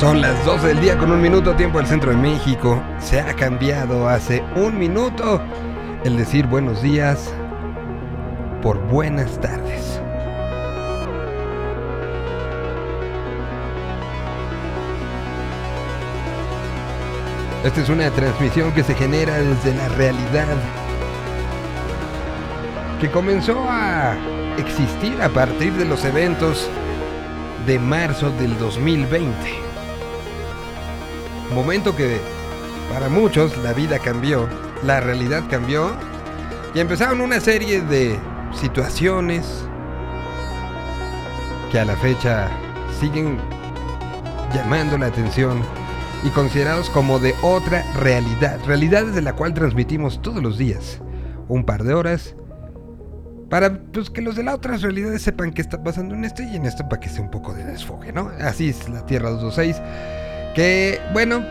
Son las 12 del día con un minuto tiempo del centro de México. Se ha cambiado hace un minuto el decir buenos días por buenas tardes. Esta es una transmisión que se genera desde la realidad, que comenzó a existir a partir de los eventos de marzo del 2020. Momento que para muchos la vida cambió, la realidad cambió y empezaron una serie de situaciones que a la fecha siguen llamando la atención y considerados como de otra realidad, realidad desde la cual transmitimos todos los días, un par de horas, para pues, que los de la otra realidad sepan qué está pasando en este y en esto para que sea un poco de desfogue, ¿no? Así es la Tierra 226, que bueno,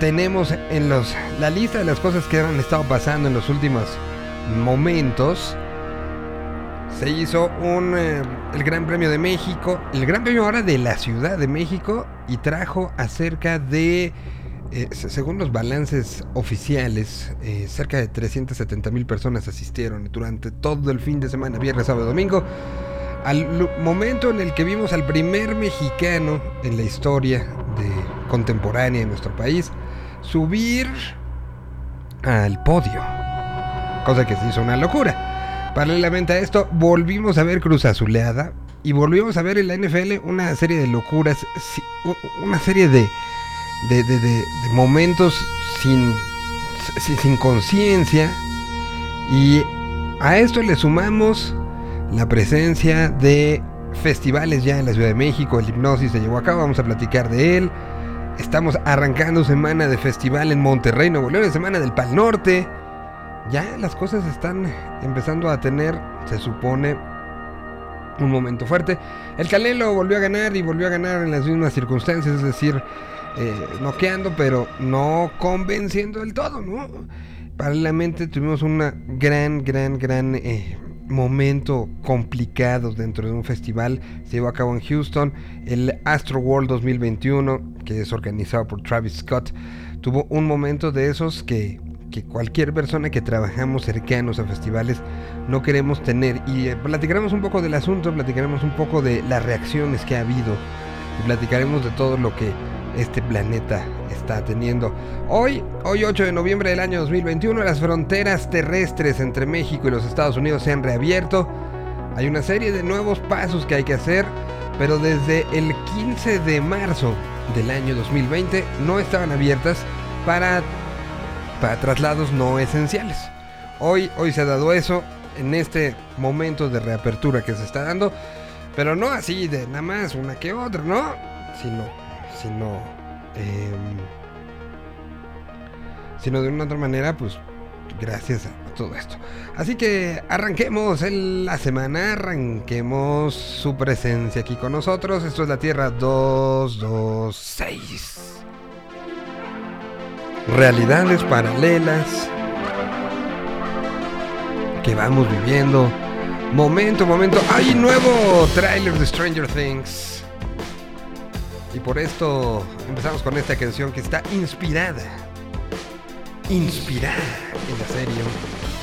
tenemos en los, la lista de las cosas que han estado pasando en los últimos momentos. Se hizo un, eh, el Gran Premio de México, el Gran Premio ahora de la Ciudad de México y trajo acerca de, eh, según los balances oficiales, eh, cerca de 370 mil personas asistieron durante todo el fin de semana, viernes, sábado, domingo. Al momento en el que vimos al primer mexicano en la historia de, contemporánea de nuestro país subir al podio, cosa que se hizo una locura. Paralelamente a esto, volvimos a ver Cruz Azuleada y volvimos a ver en la NFL una serie de locuras, una serie de, de, momentos sin, sin conciencia. Y a esto le sumamos la presencia de festivales ya en la Ciudad de México. El hipnosis se llevó a cabo, vamos a platicar de él. Estamos arrancando semana de festival en Monterrey, Nuevo León, semana del Pal Norte ya las cosas están empezando a tener, se supone, un momento fuerte. El Canelo volvió a ganar y volvió a ganar en las mismas circunstancias, es decir, eh, noqueando, pero no convenciendo del todo, ¿no? Paralelamente tuvimos un gran, gran, gran eh, momento complicado dentro de un festival. Se llevó a cabo en Houston, el Astro World 2021, que es organizado por Travis Scott. Tuvo un momento de esos que que cualquier persona que trabajamos cercanos a festivales no queremos tener. Y eh, platicaremos un poco del asunto, platicaremos un poco de las reacciones que ha habido y platicaremos de todo lo que este planeta está teniendo. Hoy, hoy 8 de noviembre del año 2021, las fronteras terrestres entre México y los Estados Unidos se han reabierto. Hay una serie de nuevos pasos que hay que hacer, pero desde el 15 de marzo del año 2020 no estaban abiertas para para traslados no esenciales. Hoy, hoy se ha dado eso en este momento de reapertura que se está dando, pero no así de nada más una que otra, ¿no? Sino, sino, em, sino de una otra manera, pues gracias a todo esto. Así que arranquemos la semana, arranquemos su presencia aquí con nosotros. Esto es la Tierra 226 realidades paralelas que vamos viviendo. Momento, momento. Hay nuevo tráiler de Stranger Things. Y por esto empezamos con esta canción que está inspirada. Inspirada en la serie.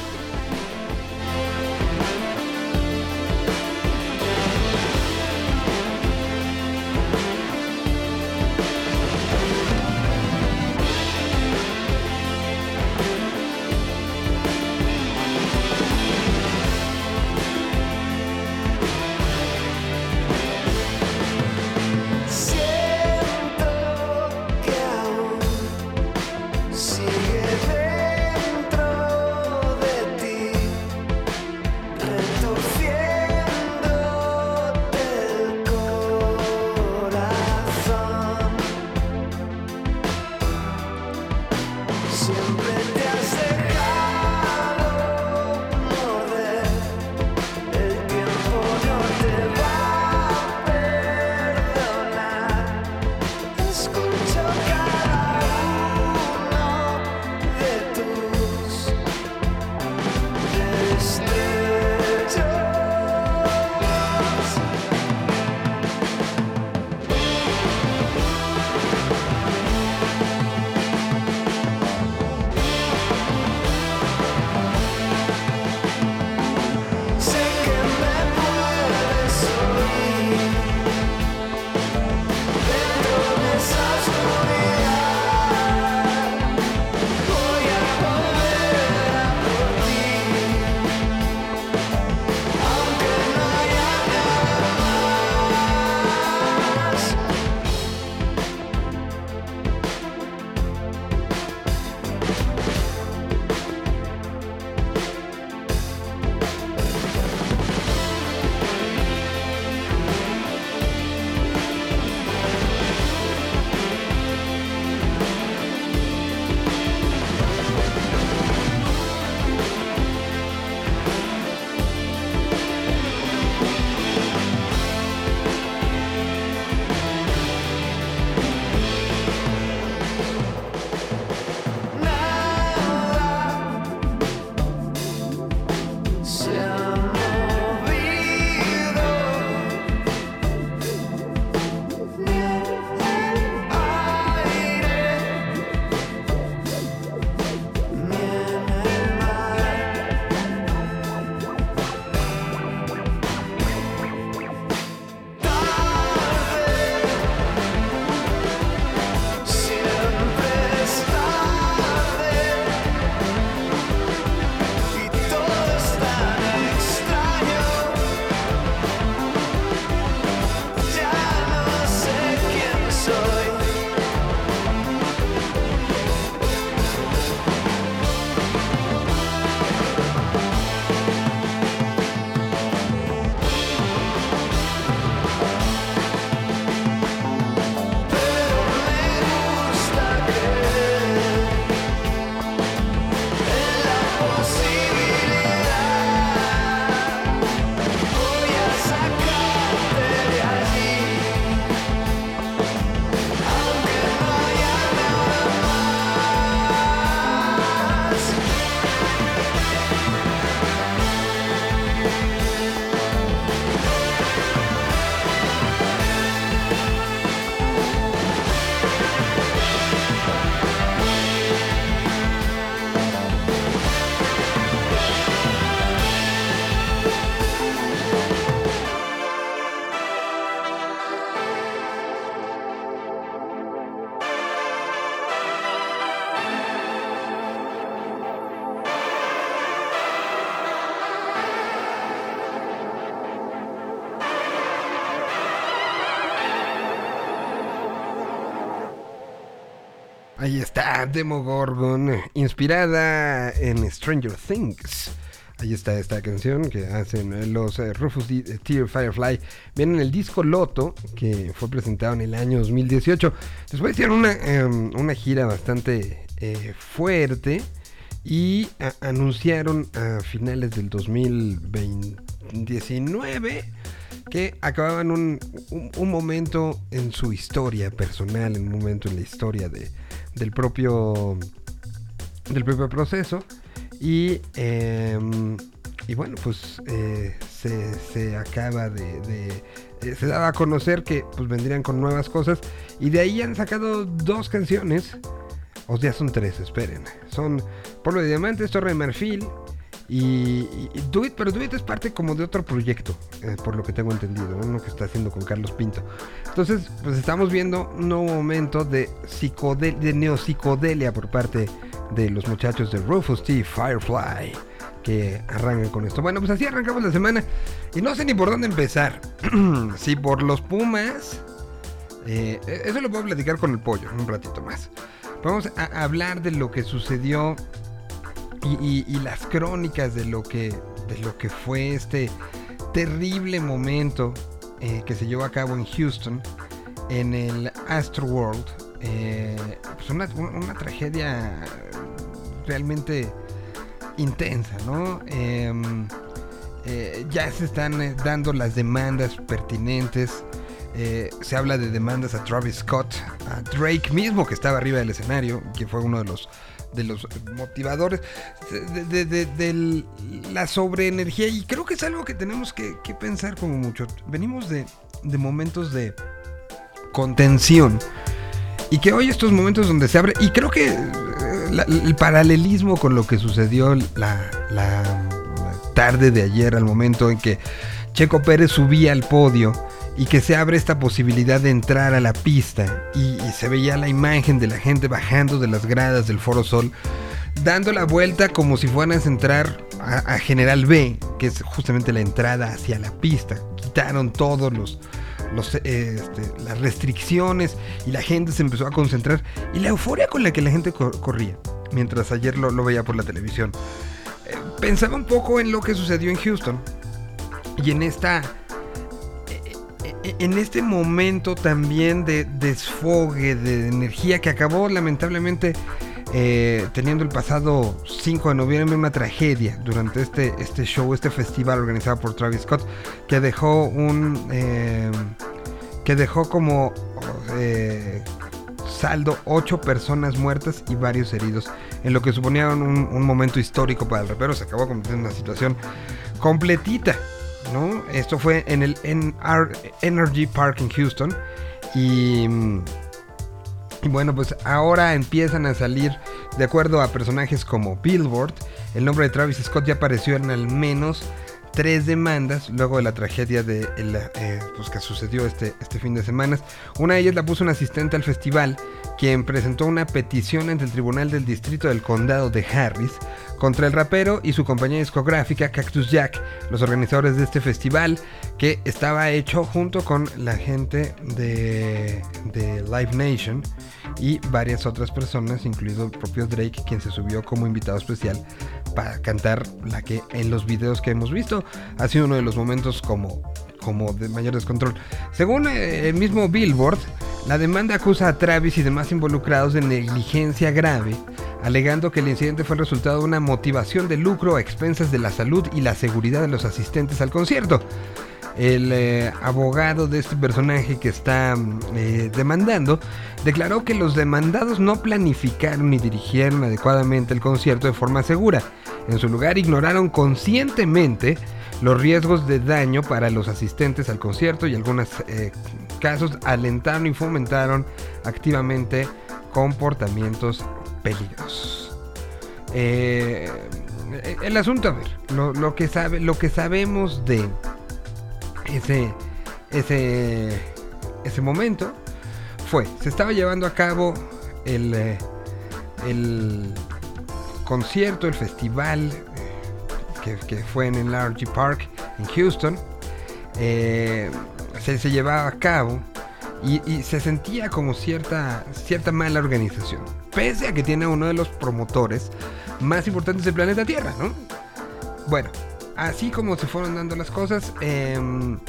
Está, Demogorgon, inspirada en Stranger Things. Ahí está esta canción que hacen los eh, Rufus eh, Tear Firefly. Viene en el disco Loto, que fue presentado en el año 2018. Después hicieron una, em, una gira bastante eh, fuerte y a- anunciaron a finales del 2019 que acababan un, un- un momento en su historia personal, en un momento en la historia de, del propio del propio proceso. Y em, y bueno pues eh, se, se acaba de, eh, se daba a conocer que pues vendrían con nuevas cosas. Y de ahí han sacado dos canciones. O ya son tres esperen. Son Polvo de Diamantes Torre de Marfil y, y- y Do It, pero Do It es parte como de otro proyecto, eh, por lo que tengo entendido, uno que está haciendo con Carlos Pinto. Entonces, pues estamos viendo un nuevo momento de, de neopsicodelia por parte de los muchachos de Rufus T. Firefly, que arrancan con esto. Bueno, pues así arrancamos la semana y no sé ni por dónde empezar. si por los Pumas, eh, eso lo puedo platicar con el pollo un ratito más. Vamos a hablar de lo que sucedió y, las crónicas de lo que de lo que fue este terrible momento eh, que se llevó a cabo en Houston en el Astro World Eh, pues una, una tragedia realmente intensa no Em, eh, ya se están eh, dando las demandas pertinentes se habla de demandas a Travis Scott, a Drake mismo que estaba arriba del escenario, que fue uno de los de los motivadores de, de- la sobreenergía y creo que es algo que tenemos que, pensar como mucho. Venimos de, momentos de contención y que hoy estos momentos donde se abre y creo que eh, el paralelismo con lo que sucedió la, la tarde de ayer al momento en que Checo Pérez subía al podio y que se abre esta posibilidad de entrar a la pista y, se veía la imagen de la gente bajando de las gradas del Foro Sol, dando la vuelta como si fueran a entrar a, General B, que es justamente la entrada hacia la pista. Quitaron todos los, eh, este, las restricciones y la gente se empezó a concentrar y la euforia con la que la gente cor- corría, mientras ayer lo, lo veía por la televisión. Eh, pensaba un poco en lo que sucedió en Houston y en esta en este momento también de desfogue, de energía que acabó lamentablemente eh, teniendo el pasado 5 de noviembre una tragedia durante este, este show, este festival organizado por Travis Scott, que dejó un... eh, que dejó como eh, saldo 8 personas muertas y varios heridos, en lo que suponía un, un momento histórico para el rapero, se acabó convirtiendo en una situación completita. ¿No? Esto fue en el Energy Park en Houston. Y, mm, y bueno, pues ahora empiezan a salir, de acuerdo a personajes como Billboard, el nombre de Travis Scott ya apareció en al menos tres demandas luego de la tragedia de eh, pues que sucedió este, este fin de semana. Una de ellas la puso un asistente al festival, quien presentó una petición ante el Tribunal del Distrito del Condado de Harris contra el rapero y su compañía discográfica Cactus Jack, los organizadores de este festival, que estaba hecho junto con la gente de, Live Nation y varias otras personas, incluido el propio Drake, quien se subió como invitado especial para cantar la que en los videos que hemos visto ha sido uno de los momentos como, como de mayor descontrol. Según eh, el mismo Billboard, la demanda acusa a Travis y demás involucrados de negligencia grave, alegando que el incidente fue el resultado de una motivación de lucro a expensas de la salud y la seguridad de los asistentes al concierto. El eh, abogado de este personaje que está mm, eh, demandando declaró que los demandados no planificaron ni dirigieron adecuadamente el concierto de forma segura. En su lugar ignoraron conscientemente los riesgos de daño para los asistentes al concierto y algunos eh, casos alentaron y fomentaron activamente comportamientos peligrosos. Eh, el asunto, a ver, lo, lo que sabe, lo que sabemos de ese, ese, ese momento fue, se estaba llevando a cabo el, eh, el concierto, el festival que, fue en el RG Park en Houston. Eh, se, se llevaba a cabo y, se sentía como cierta, cierta mala organización, pese a que tiene uno de los promotores más importantes del planeta Tierra, ¿no? Bueno, así como se fueron dando las cosas, em,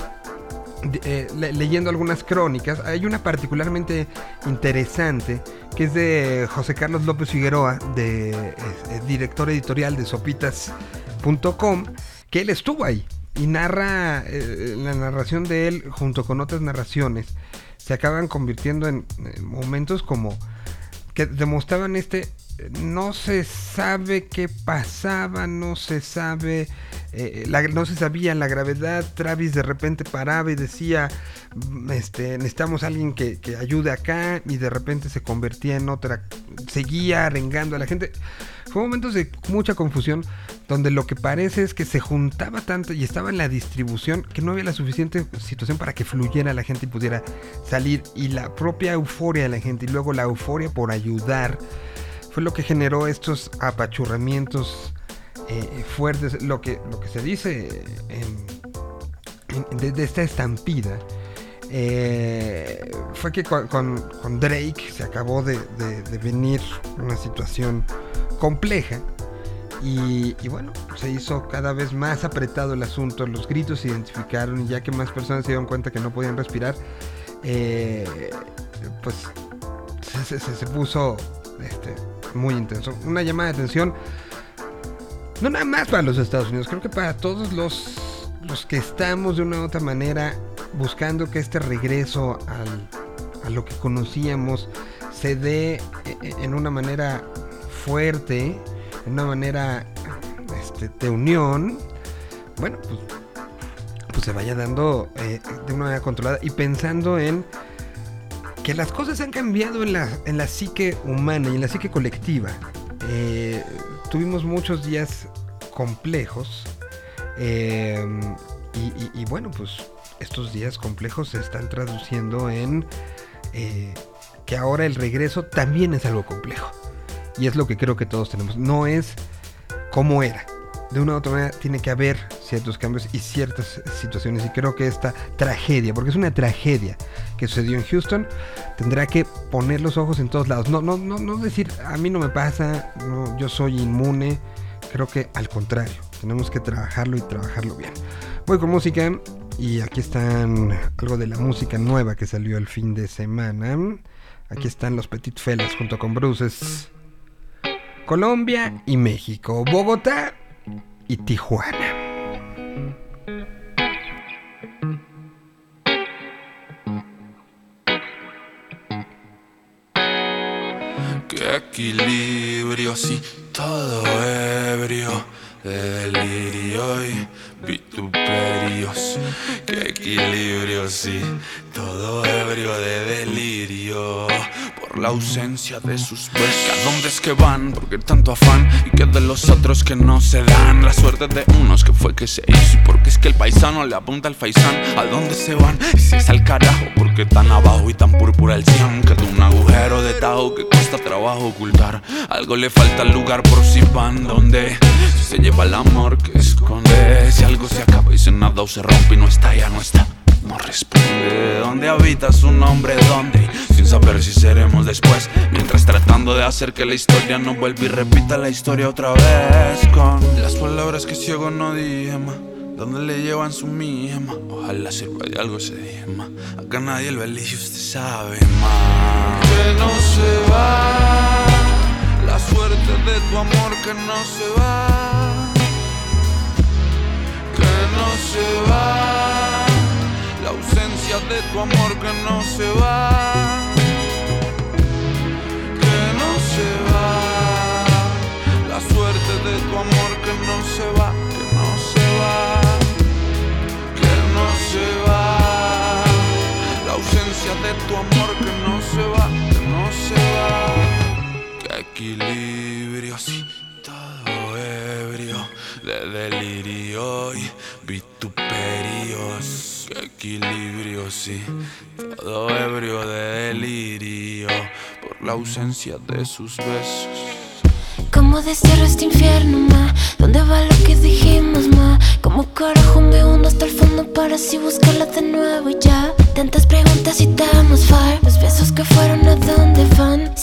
eh, leyendo algunas crónicas, hay una particularmente interesante que es de José Carlos López Figueroa, de, director editorial de sopitas.com, que él estuvo ahí y narra eh, la narración de él junto con otras narraciones se acaban convirtiendo en, momentos como que demostraban este no se sabe qué pasaba, no se sabe, eh, no se sabía la gravedad. Travis de repente paraba y decía, mm, este, necesitamos alguien que, que, ayude acá y de repente se convertía en otra, seguía arengando a la gente. Fue momentos de mucha confusión donde lo que parece es que se juntaba tanto y estaba en la distribución que no había la suficiente situación para que fluyera la gente y pudiera salir. Y la propia euforia de la gente y luego la euforia por ayudar fue lo que generó estos apachurramientos eh, fuertes. Lo que, lo que se dice de, esta estampida. Eh, fue que con, Drake se acabó de, de venir una situación compleja. Y, bueno, se hizo cada vez más apretado el asunto, los gritos se identificaron y ya que más personas se dieron cuenta que no podían respirar, eh, pues se, puso este, muy intenso. Una llamada de atención, no nada más para los Estados Unidos, creo que para todos los, los que estamos de una u otra manera buscando que este regreso a lo que conocíamos se dé eh, en una manera fuerte, una manera este, de unión, bueno, pues, pues se vaya dando eh, de una manera controlada y pensando en que las cosas han cambiado en la, en la psique humana y en la psique colectiva. Eh, tuvimos muchos días complejos em, y, bueno, pues estos días complejos se están traduciendo en eh, que ahora el regreso también es algo complejo. Y es lo que creo que todos tenemos. No es como era. De una u otra manera tiene que haber ciertos cambios y ciertas situaciones. Y creo que esta tragedia, porque es una tragedia que sucedió en Houston, tendrá que poner los ojos en todos lados. No, no, no, no decir a mí no me pasa, yo soy inmune. Creo que al contrario, tenemos que trabajarlo y trabajarlo bien. Voy con música y aquí están algo de la música nueva que salió el fin de semana. Aquí están los Petit Felas junto con Bruces. Colombia y México, Bogotá y Tijuana. Qué equilibrio, si todo ebrio de delirio y vituperios. Qué equilibrio, sí, todo ebrio de delirio por la ausencia de sus besos. ¿A dónde es que van? Porque tanto afán y que de los otros que no se dan. La suerte de unos que fue que se hizo. Porque es que el paisano le apunta al faisán. ¿A dónde se van? Y si es al carajo, porque tan abajo y tan púrpura el cian. Que de un agujero de tajo que cuesta trabajo ocultar. Algo le falta al lugar por si van donde se lleva el amor que esconde. Algo se acaba y se nada o se rompe y no está, ya no está. No responde. ¿Dónde habita su nombre? ¿Dónde? Sin saber si seremos después. Mientras tratando de hacer que la historia no vuelva y repita la historia otra vez. Con las palabras que ciego no dije más. ¿Dónde le llevan su misma? Ojalá sirva de algo ese día. Acá nadie el y usted sabe más. Que no se va. La suerte de tu amor que no se va. No se va. La ausencia de tu amor que no se va, que no se va, la suerte de tu amor que no se va, que no se va, que no se va, la ausencia de tu amor que no se va, que no se va, que equilibrio si todo ebrio de delirio y equilibrio, sí. Todo ebrio de delirio por la ausencia de sus besos. ¿Cómo destierro este infierno, ma? ¿Dónde va lo que dijimos, ma? ¿Cómo carajo me hundo hasta el fondo para así buscarla de nuevo y ya? Tantas preguntas y damos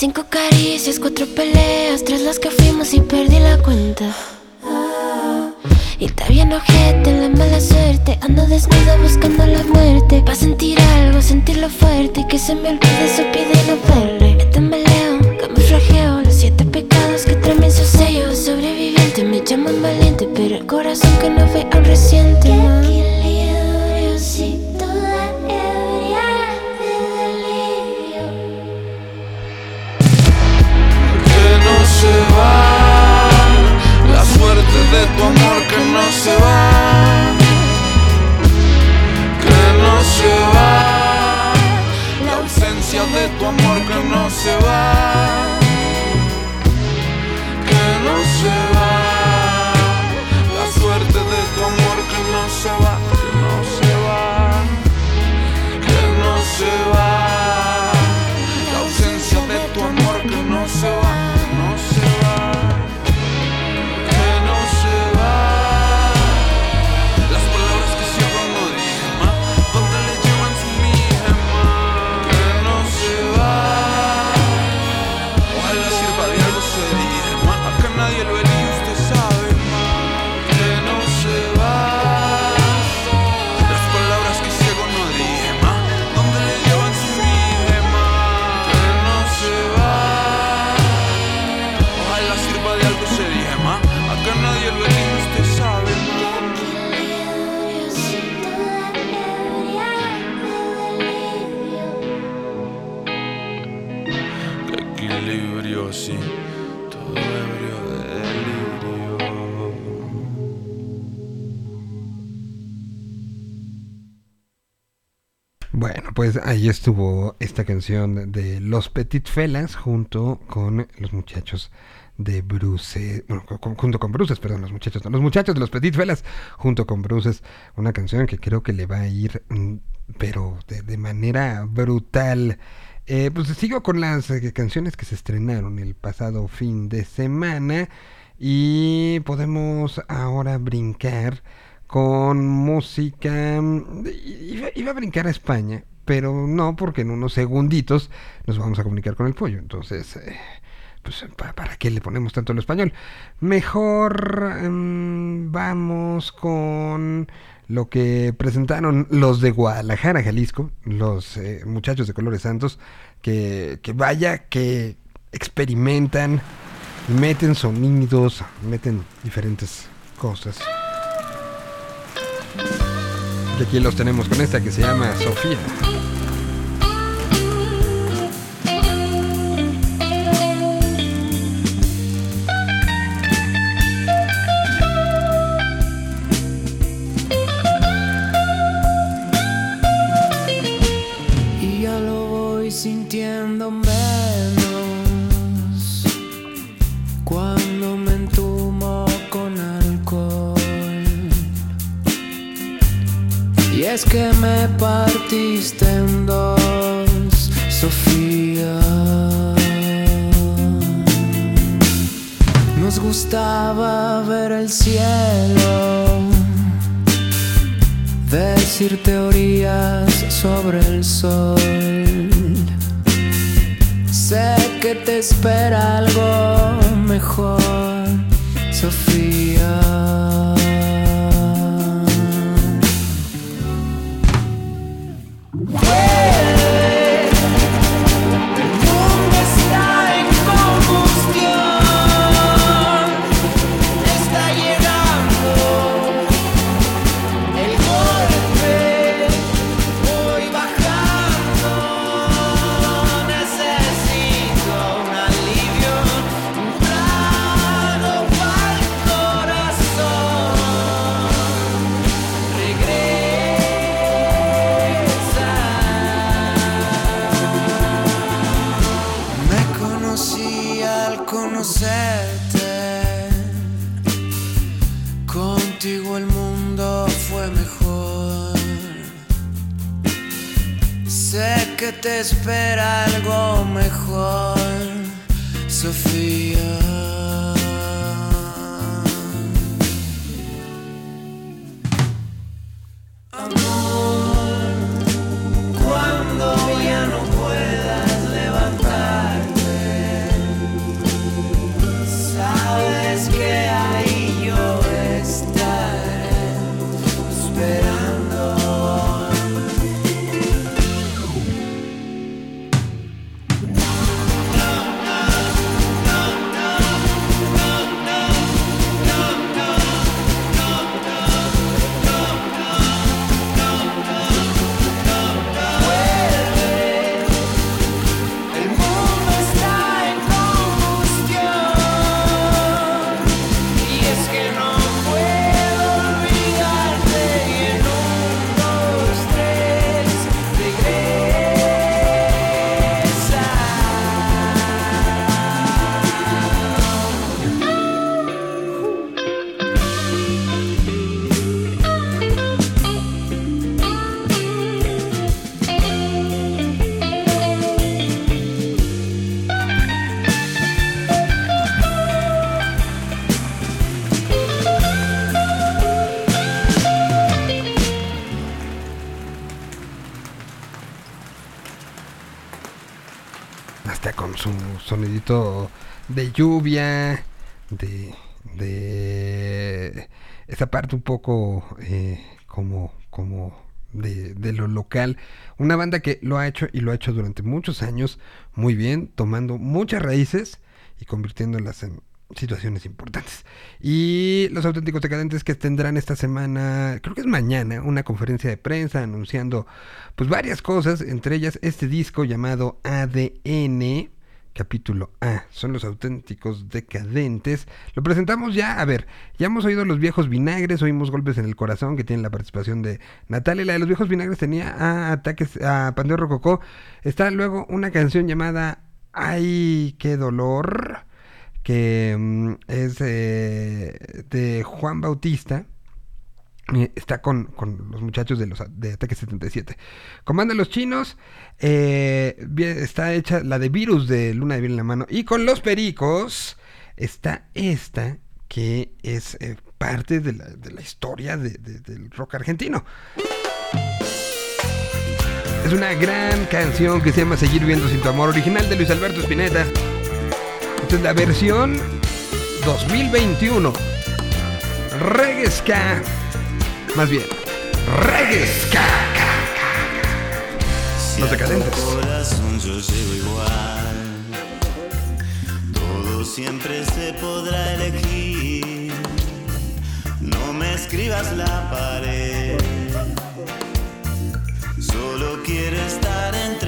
Cinco caricias, cuatro peleas, tres las que fuimos y perdí la cuenta. Y está bien ojete la mala suerte. Ando desnuda buscando la muerte. Pa' sentir algo, sentirlo fuerte. Que se me olvide su pide no verle Me tambaleo, camuflajeo Los siete pecados que traen su sello. Sobreviviente, me llaman valiente. Pero el corazón que no ve aún reciente equilibrio de tu amor que no se va. Que no se va. La ausencia de tu amor que no se va. Que no se va. La suerte de tu amor que no se va. Que no se va. Que no se va. Pues ahí estuvo esta canción de Los Petit Felas junto con los muchachos de Bruces, bueno, junto con Bruces, perdón, los muchachos, no, los muchachos de los Petit Felas junto con Bruces, una canción que creo que le va a ir, mm, pero de, manera brutal. Eh, pues sigo con las eh, canciones que se estrenaron el pasado fin de semana y podemos ahora brincar con música. mm, iba a brincar a España, pero no, porque en unos segunditos nos vamos a comunicar con el pollo. Entonces, eh, pues, ¿pa- ¿para qué le ponemos tanto el español? Mejor mm, vamos con lo que presentaron los de Guadalajara, Jalisco, los eh, muchachos de Colores Santos, que, que vaya que experimentan, meten sonidos, meten diferentes cosas. Aquí los tenemos con esta que se llama Sofía. Es que me partiste en dos, Sofía. Nos gustaba ver el cielo decir teorías sobre el sol. Sé que te espera algo mejor, Sofía. El que te espera algo mejor, Sofía. Un poco eh, como, como de, de lo local. Una banda que lo ha hecho y lo ha hecho durante muchos años muy bien, tomando muchas raíces y convirtiéndolas en situaciones importantes. Y los auténticos decadentes que tendrán esta semana, creo que es mañana, una conferencia de prensa anunciando pues varias cosas, entre ellas este disco llamado ADN, capítulo A, son los auténticos decadentes. Lo presentamos ya, a ver, ya hemos oído los viejos vinagres, oímos golpes en el corazón que tienen la participación de Natalia, la de los viejos vinagres tenía a ataques a Pandeo Rococó. Está luego una canción llamada Ay, qué dolor que mm, es eh, de Juan Bautista. Eh, Está con, con los muchachos de los de Ataque 77. Comanda los chinos. eh, está hecha la de Virus de Luna de Bien en la mano. Y con los pericos está esta que es eh, parte de la, de la historia de- de- del rock argentino. Es una gran canción que se llama Seguir viviendo sin tu amor, original de Luis Alberto Spinetta. Esta es la versión 2021. Reggae ska. Más bien, reggae ska. Los decadentes. corazón yo llego igual. Todo siempre se podrá elegir. No me escribas la pared. Solo quiero estar entre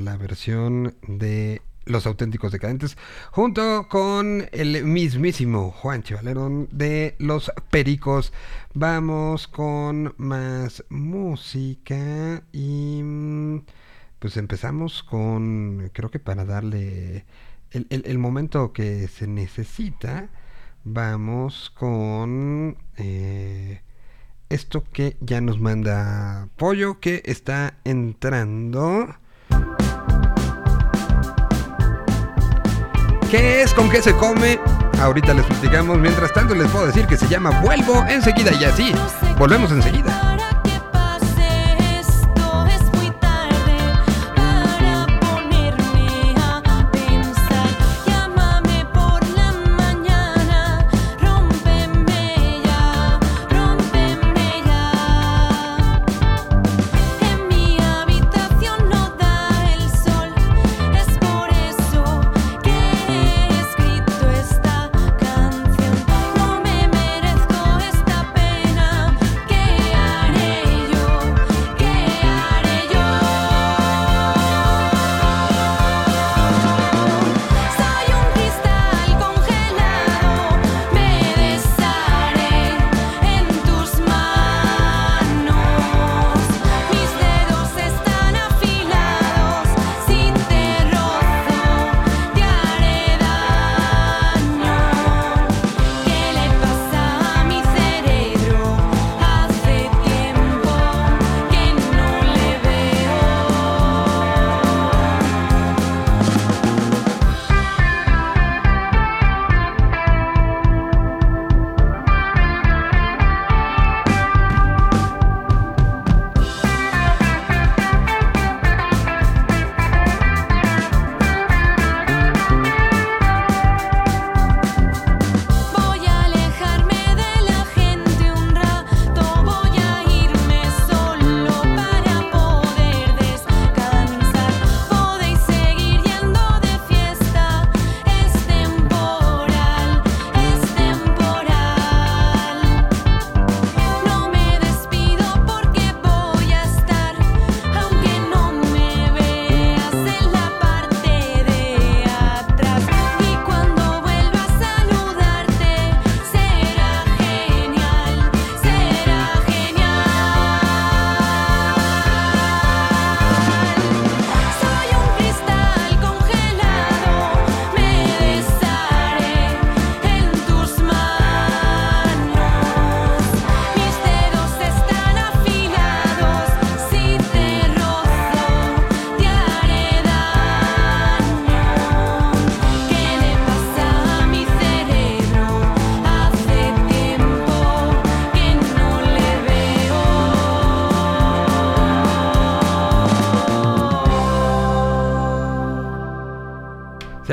la versión de Los Auténticos Decadentes, junto con el mismísimo Juan Chivalerón de Los Pericos. Vamos con más música y mm, pues empezamos con, creo que para darle el momento que se necesita, vamos con eh, esto que ya nos manda Pollo, que está entrando. ¿Qué es? ¿Con qué se come? Ahorita les platicamos. Mientras tanto les puedo decir que se llama Vuelvo enseguida y así. Volvemos enseguida.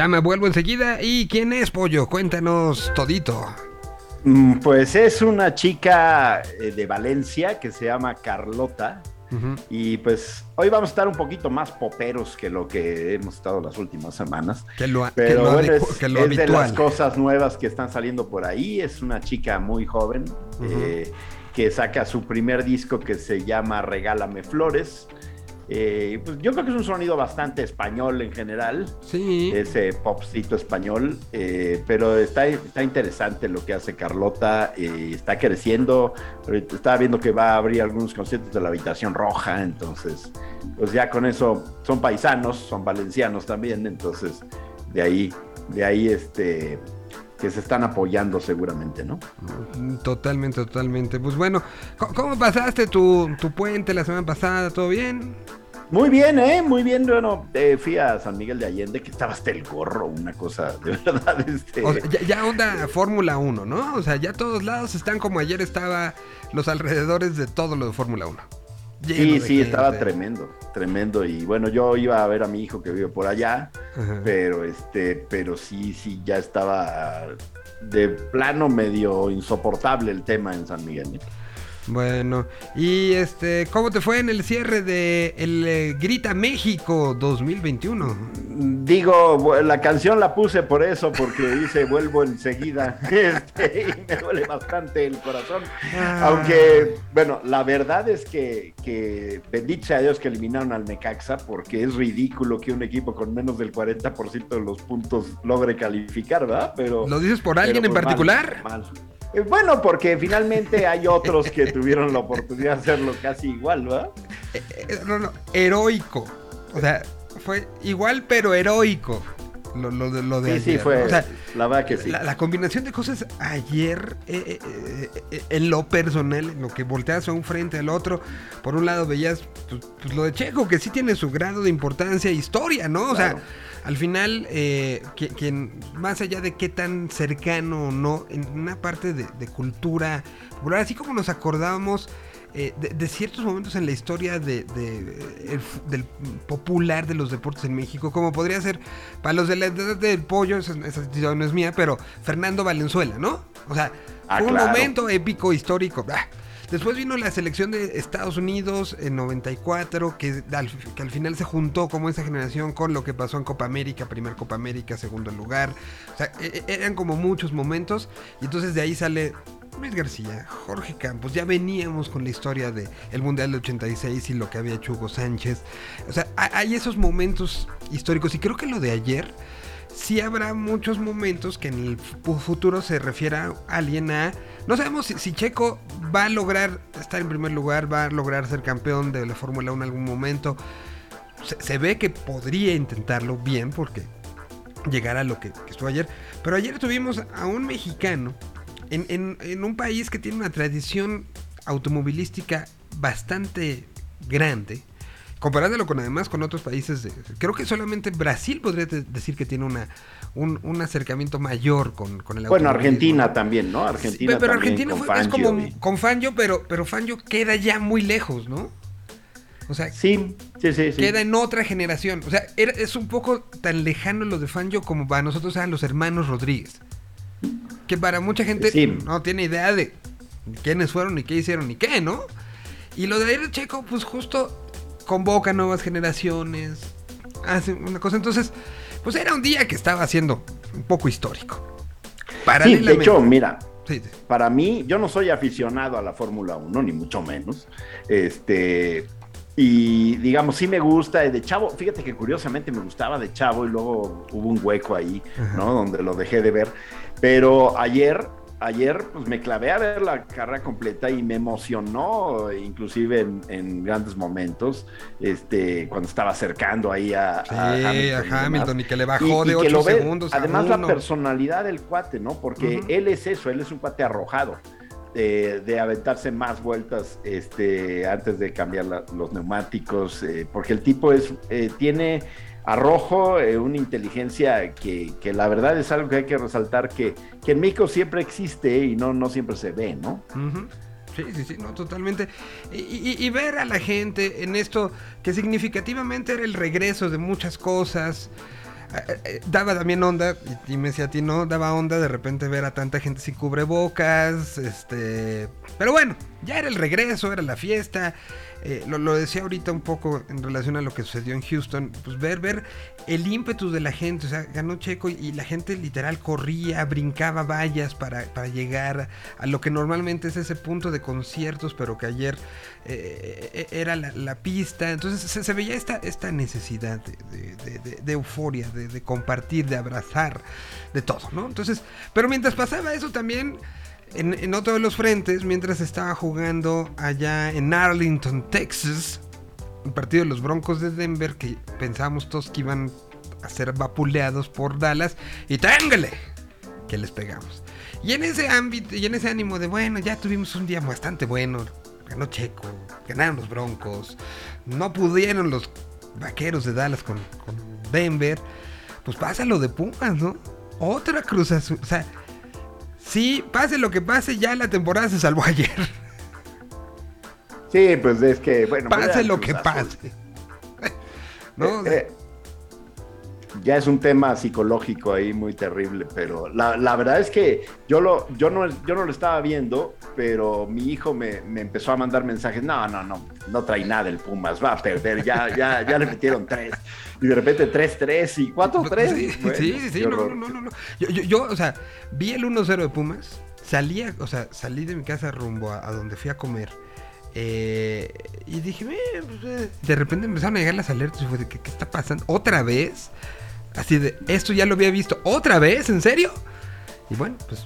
Llama Vuelvo enseguida. ¿Y quién es Pollo? Cuéntanos todito. Mm, Pues es una chica eh, de Valencia que se llama Carlota. Y pues hoy vamos a estar un poquito más poperos que lo que hemos estado las últimas semanas. Que lo, que Pero lo, bueno, adecu- es, que lo es de las cosas nuevas que están saliendo por ahí. Es una chica muy joven eh, que saca su primer disco que se llama Regálame Flores. Eh, pues yo creo que es un sonido bastante español en general Sí. ese popcito español, eh, pero está, está interesante lo que hace Carlota, eh, está creciendo, estaba viendo que va a abrir algunos conciertos de la Habitación Roja, entonces, pues ya con eso son paisanos, son valencianos también, entonces de ahí, de ahí este, que se están apoyando seguramente, ¿no? Mm, Totalmente, totalmente. Pues bueno, ¿cómo, cómo pasaste tu, tu puente la semana pasada? ¿Todo bien? Muy bien, ¿eh? Muy bien. Bueno, eh, fui a San Miguel de Allende, que estaba hasta el gorro, una cosa de verdad. Este... O sea, ya, ya onda Fórmula 1, ¿no? O sea, ya todos lados están como ayer estaba los alrededores de todo lo de Fórmula 1. Lleno Sí, sí, estaba tremendo, tremendo. Y bueno, yo iba a ver a mi hijo que vive por allá, Ajá. pero este, pero sí, sí, ya estaba de plano medio insoportable el tema en San Miguel. ¿eh? Bueno, y este, ¿cómo te fue en el cierre de el eh, Grita México 2021? Digo, la canción la puse por eso, porque dice vuelvo enseguida. Este, y me duele bastante el corazón. Ah. Aunque, bueno, la verdad es que, que bendito sea Dios que eliminaron al Necaxa, porque es ridículo que un equipo con menos del 40% de los puntos logre calificar, ¿verdad? Pero, ¿Lo dices por alguien en pues, mal, particular? mal. Eh, Bueno, porque finalmente hay otros que tuvieron la oportunidad de hacerlo casi igual, ¿verdad? Eh, No, no, heroico. O sea, fue igual pero heroico. Lo, lo de, lo de Sí, sí, fue. ¿no? O sea, la verdad que sí. La, la combinación de cosas ayer, eh, eh, eh, eh, en lo personal, en lo que volteas a un frente al otro, por un lado veías pues, pues, lo de Checo, que sí tiene su grado de importancia e historia, ¿no? O Claro. sea, al final, eh, qui- quien, más allá de qué tan cercano o no, en una parte de, de cultura popular, así como nos acordábamos eh, de, de ciertos momentos en la historia de, de, el del popular de los deportes en México, como podría ser para los de la edad del pollo, esa, esa no es mía, pero Fernando Valenzuela, ¿no? O sea, Ah, fue un claro. momento épico, histórico. ah. Después vino la selección de Estados Unidos en 94, que al, que al final se juntó como esa generación con lo que pasó en Copa América, primer Copa América, segundo lugar. O sea, e- e- eran como muchos momentos. Y entonces de ahí sale Luis García, Jorge Campos. Ya veníamos con la historia del el Mundial de 86 y lo que había hecho Hugo Sánchez. O sea, ha- hay esos momentos históricos. Y creo que lo de ayer sí habrá muchos momentos que en el fu- futuro se refiera a alguien a... No sabemos si, Checo va a lograr estar en primer lugar, va a lograr ser campeón de la Fórmula 1 en algún momento. Se, ve que podría intentarlo bien porque llegará a lo que, que estuvo ayer. Pero ayer tuvimos a un mexicano en, en- en un país que tiene una tradición automovilística bastante grande. Comparándolo con además con otros países, de- creo que solamente Brasil podría de- decir que tiene una, un, un acercamiento mayor con, con el Bueno. Argentina también, ¿no? Sí, Argentina pero también Argentina con fue- es como y- con Fangio, pero, pero Fangio queda ya muy lejos, ¿no? O sea, Sí, sí, sí, sí. queda en otra generación. O sea, era- es un poco tan lejano lo de Fangio como para nosotros eran los hermanos Rodríguez. Que para mucha gente no tiene idea de quiénes fueron, ni qué hicieron, ni qué, ¿no? Y lo de ayer Checo, pues justo convoca nuevas generaciones, hace una cosa. Entonces, pues era un día que estaba haciendo un poco histórico. Sí, de hecho, mira, Sí, sí. para mí, yo no soy aficionado a la Fórmula 1, ni mucho menos. Este, y digamos, sí me gusta. De chavo, fíjate que curiosamente me gustaba de chavo y luego hubo un hueco ahí, Ajá. ¿no? Donde lo dejé de ver. Pero ayer, ayer, pues me clavé a ver la carrera completa y me emocionó, inclusive en, en grandes momentos, este, cuando estaba acercando ahí a, Sí, a a y Hamilton, y que le bajó de que 8 lo ve- segundos. Además, la personalidad del cuate, ¿no? Porque él es eso, él es un cuate arrojado. eh, de aventarse más vueltas este, antes de cambiar la- los neumáticos, eh, porque el tipo es, eh, tiene arrojo, eh, una inteligencia que, que la verdad es algo que hay que resaltar, que, que en México siempre existe y no, no siempre se ve, ¿no? Sí, sí, sí, no, totalmente. Y, y- y ver a la gente en esto que significativamente era el regreso de muchas cosas. eh, eh, daba también onda, y, y me decía a ti, no, daba onda de repente ver a tanta gente sin cubrebocas, este... Pero bueno, ya era el regreso, era la fiesta. Eh, lo, decía ahorita un poco en relación a lo que sucedió en Houston, pues ver, ver el ímpetu de la gente, o sea, ganó Checo y, la gente literal corría, brincaba vallas para, para llegar a lo que normalmente es ese punto de conciertos, pero que ayer eh, eh, era la, pista. Entonces se, veía esta, esta necesidad de, de- euforia, de compartir, de abrazar, de todo, ¿no? Entonces, pero mientras pasaba eso también... En, otro de los frentes, mientras estaba jugando allá en Arlington, Texas, un partido de los Broncos de Denver que pensábamos todos que iban a ser vapuleados por Dallas y téngale que les pegamos. Y en ese ámbito y en ese ánimo de bueno, ya tuvimos un día bastante bueno, ganó Checo, ganaron los Broncos, no pudieron los vaqueros de Dallas con, con Denver, pues pasa lo de Pumas, ¿no? Otra cruz azul, o sea, sí, pase lo que pase, ya la temporada se salvó ayer. Sí, pues es que, bueno. pase lo que pase. ¿No? Eh, eh, ya es un tema psicológico ahí muy terrible, pero la, la verdad es que yo, lo, yo, no, yo no lo estaba viendo, pero mi hijo me, me empezó a mandar mensajes, no, no, no, no trae nada el Pumas, va a perder, ya, ya, ya le metieron tres, y de repente 3-3 y 4-3. Sí, Bueno, sí, sí, no, no, no, no. Yo, yo, yo, o sea, vi el 1-0 de Pumas, salía, o sea, salí de mi casa rumbo a, a donde fui a comer. eh, y dije, "Eh, pues, eh". de repente empezaron a llegar las alertas y fue de, ¿qué, qué está pasando? ¿Otra vez? Así de, esto ya lo había visto, ¿otra vez? ¿En serio? Y bueno, pues,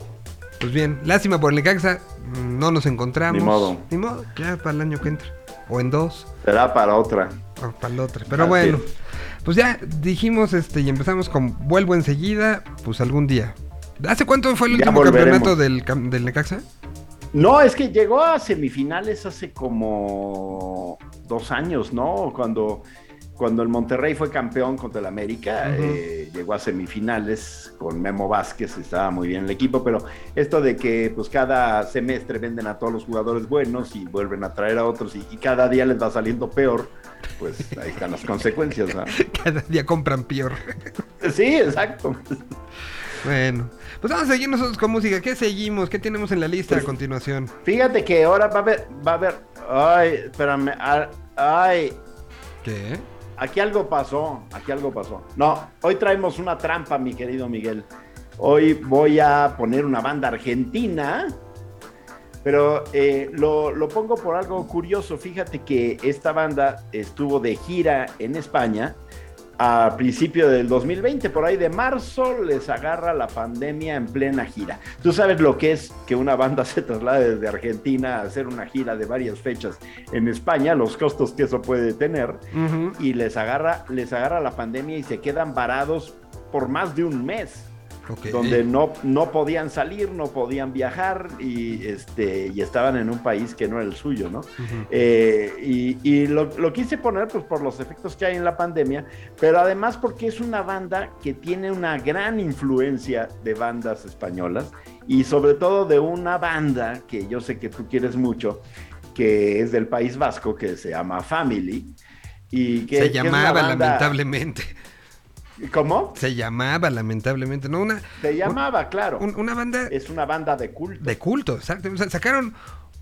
pues bien, lástima por el Necaxa, mm, no nos encontramos. Ni modo. Ni modo, ya para el año que entra. O en dos. Será para otra. O para la otra. Pero Así bueno, es. pues ya dijimos este y empezamos con vuelvo enseguida, pues algún día. ¿Hace cuánto fue el Ya último volveremos. campeonato del, del Necaxa? No, es que llegó a semifinales hace como dos años, ¿no? Cuando, cuando el Monterrey fue campeón contra el América, eh, llegó a semifinales con Memo Vázquez, estaba muy bien el equipo, pero esto de que pues cada semestre venden a todos los jugadores buenos y vuelven a traer a otros y, y cada día les va saliendo peor, pues ahí están las consecuencias, ¿no? Cada día compran peor. Sí, exacto. bueno, pues vamos a seguir nosotros con música. ¿Qué seguimos? ¿Qué tenemos en la lista Pues- a continuación? Fíjate que ahora va a haber, va a haber, ay, espérame, ay, ¿Qué? Aquí algo pasó, aquí algo pasó. No, hoy traemos una trampa, mi querido Miguel. Hoy voy a poner una banda argentina, pero eh, lo, lo pongo por algo curioso. Fíjate que esta banda estuvo de gira en España a principio del 2020, por ahí de marzo les agarra la pandemia en plena gira. Tú sabes lo que es que una banda se traslade desde Argentina a hacer una gira de varias fechas en España, los costos que eso puede tener y les agarra, les agarra la pandemia y se quedan varados por más de un mes, Donde no, no podían salir, no podían viajar y, este, y estaban en un país que no era el suyo, ¿no? Eh, y y lo, lo quise poner pues por los efectos que hay en la pandemia, pero además porque es una banda que tiene una gran influencia de bandas españolas y sobre todo de una banda que yo sé que tú quieres mucho, que es del País Vasco, que se llama Family. Y que, Se que llamaba banda- lamentablemente. ¿Cómo? Se llamaba lamentablemente, ¿no? Una, Se llamaba, claro. un- una banda Es una banda de culto. de culto, exacto. O sea, sacaron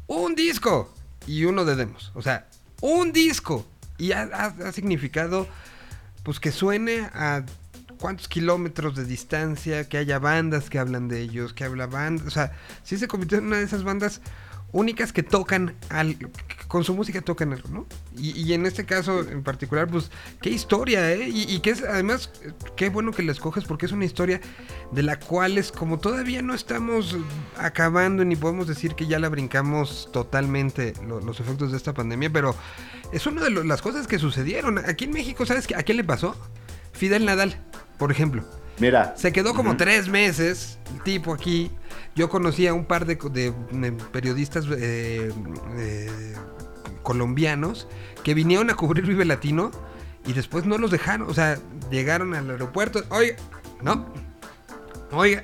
un disco y uno de demos. O sea, un disco. Y ha, ha- ha significado, pues, que suene a cuántos kilómetros de distancia, que haya bandas que hablan de ellos, que habla bandas. O sea, sí se convirtió en una de esas bandas únicas que tocan al, con su música tocan algo, ¿no? Y, y en este caso en particular, pues, qué historia, ¿eh? Y, y que es, además, qué bueno que la escoges porque es una historia de la cual es como todavía no estamos acabando ni podemos decir que ya la brincamos totalmente lo- los efectos de esta pandemia, pero es una de lo- las cosas que sucedieron. Aquí en México, ¿sabes qué? a quién le pasó? Fidel Nadal, por ejemplo. Mira. Se quedó como tres meses el tipo aquí. Yo conocí a un par de, de, eh, periodistas eh, eh, colombianos que vinieron a cubrir Vive Latino y después no los dejaron. O sea, llegaron al aeropuerto. Oiga, no. Oiga,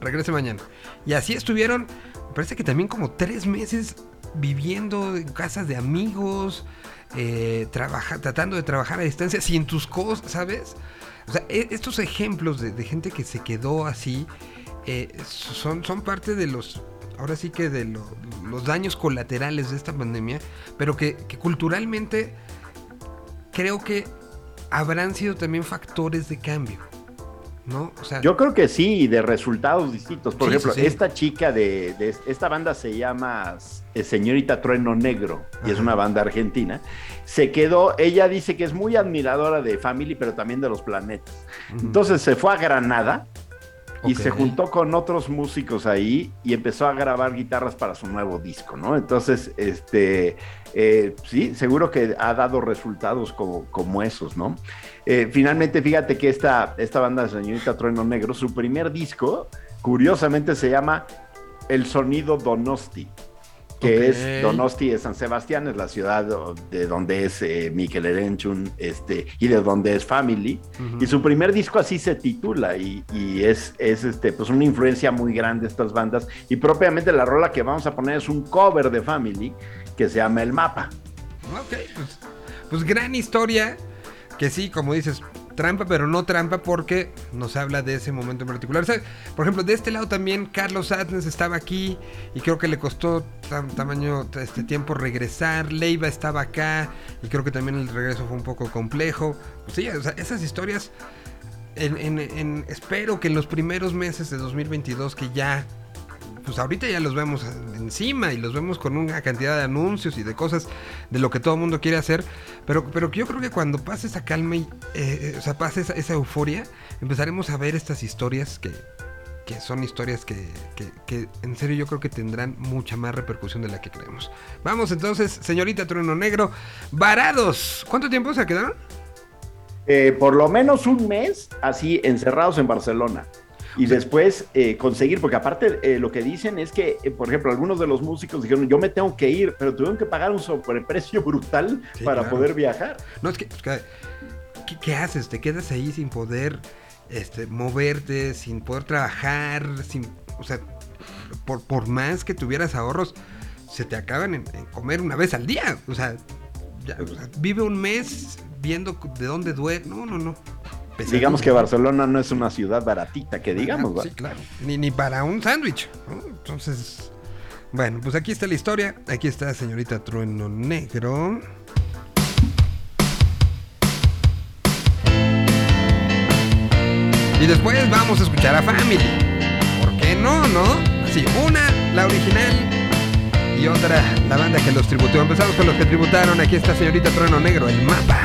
regrese mañana. Y así estuvieron, me parece que también como tres meses viviendo en casas de amigos, eh, tratando de trabajar a distancia sin tus cosas, ¿sabes? O sea, e- estos ejemplos de, de gente que se quedó así eh, son, son parte de los, ahora sí que de lo- los daños colaterales de esta pandemia, pero que, que culturalmente creo que habrán sido también factores de cambio, ¿no? O sea, Yo creo que sí, de resultados distintos. Por Sí, ejemplo, sí, sí. esta chica de, de- esta banda se llama eh, Señorita Trueno Negro y es una banda argentina. Se quedó, ella dice que es muy admiradora de Family, pero también de los planetas. Entonces se fue a Granada y se juntó con otros músicos ahí y empezó a grabar guitarras para su nuevo disco, ¿no? Entonces, este, eh, sí, seguro que ha dado resultados como, como esos, ¿no? Eh, finalmente, fíjate que esta, esta banda, Señorita Trueno Negro, su primer disco, curiosamente se llama El Sonido Donosti. Que es Donosti de San Sebastián, es la ciudad de donde es eh, Mikel Erenchun este, y de donde es Family. Y su primer disco así se titula y, y es, es este, pues una influencia muy grande de estas bandas. Y propiamente la rola que vamos a poner es un cover de Family que se llama El Mapa. Ok, pues, pues gran historia. Que sí, como dices, trampa, pero no trampa porque nos habla de ese momento en particular. Por ejemplo, de este lado también Carlos Atnes estaba aquí y creo que le costó tam- tamaño este tiempo regresar. Leiva estaba acá y creo que también el regreso fue un poco complejo. Pues sí, esas historias espero que en los primeros meses de 2022 que ya pues ahorita ya los vemos encima y los vemos con una cantidad de anuncios y de cosas de lo que todo el mundo quiere hacer, pero, pero yo creo que cuando pase esa calma y, eh, eh, o sea, pase esa, euforia, empezaremos a ver estas historias que, que son historias que, que- que en serio yo creo que tendrán mucha más repercusión de la que creemos. Vamos entonces, señorita Trueno Negro, varados. ¿Cuánto tiempo se quedaron? Eh, por lo menos un mes así encerrados en Barcelona. Y después eh, conseguir, porque aparte eh, lo que dicen es que, eh, por ejemplo, algunos de los músicos dijeron, yo me tengo que ir, pero tuvieron que pagar un sobreprecio brutal Sí, para claro. poder viajar. No, es que, pues, ¿qué, qué haces? Te quedas ahí sin poder este, moverte, sin poder trabajar, sin, o sea, por, por más que tuvieras ahorros, se te acaban en, en comer una vez al día. O sea, ya, o sea, vive un mes viendo de dónde duele. No, no, no. Pesadilla. Digamos que Barcelona no es una ciudad baratita, que digamos. Ah, Sí, claro. Ni, ni para un sándwich. ¿no? Entonces, bueno, pues aquí está la historia. Aquí está señorita Trueno Negro. Y después vamos a escuchar a Family. ¿Por qué no, no? Así, una, la original, y otra, la banda que los tributó. Empezamos con los que tributaron. Aquí está señorita Trueno Negro, el mapa.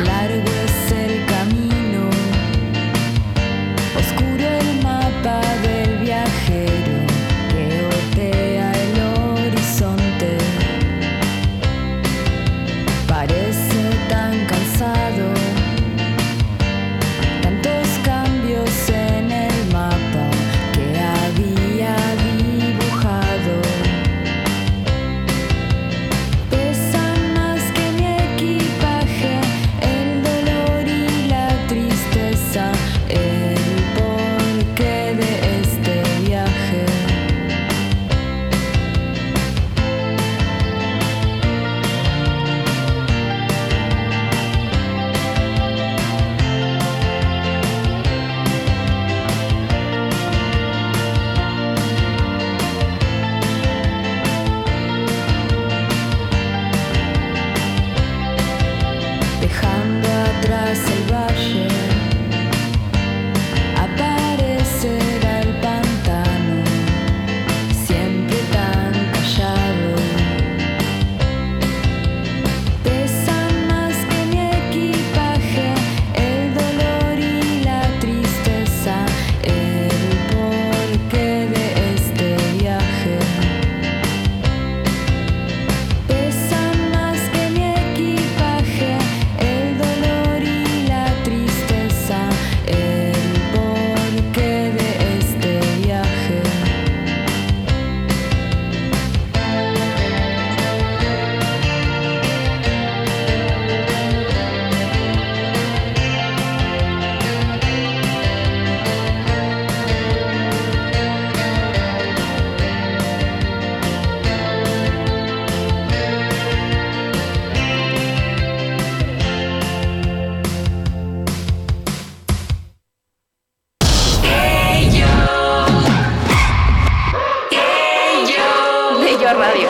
Bello Radio.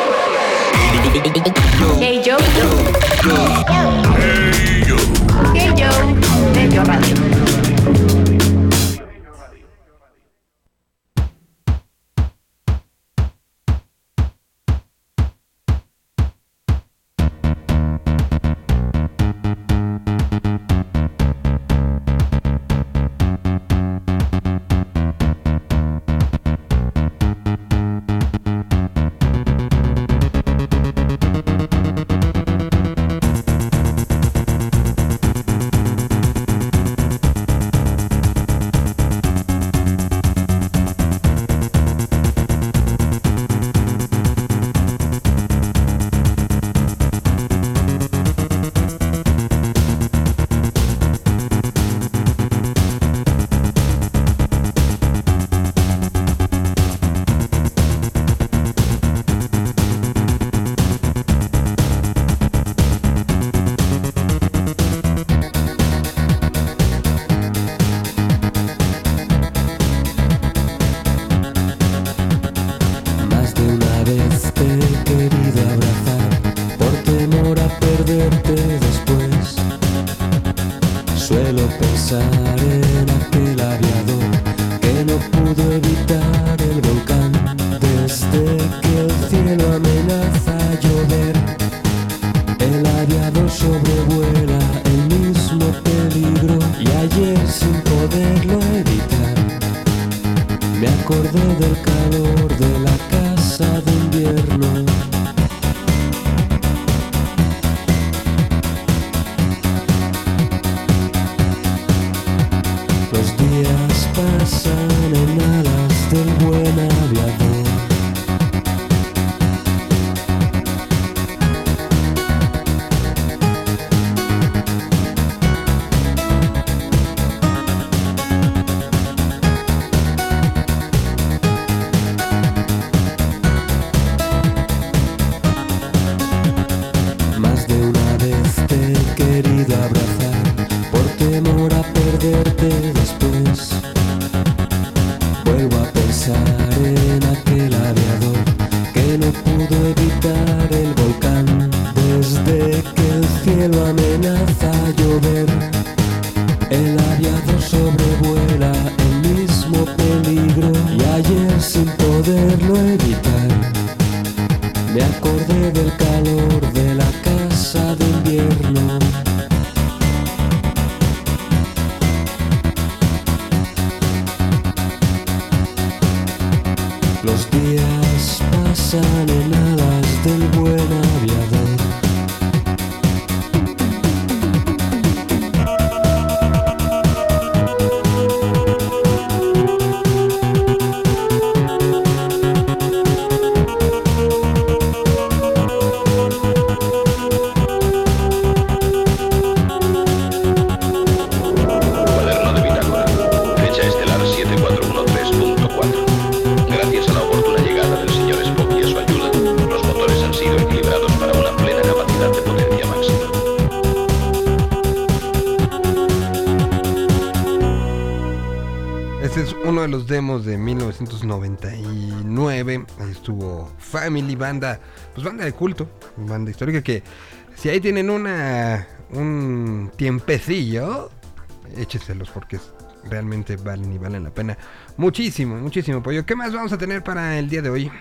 Hey yo. Hey yo. Bello Radio. Pues banda de culto, banda histórica que si ahí tienen una un tiempecillo, écheselos porque realmente valen y valen la pena. Muchísimo, muchísimo pollo. ¿Qué más vamos a tener para el día de hoy?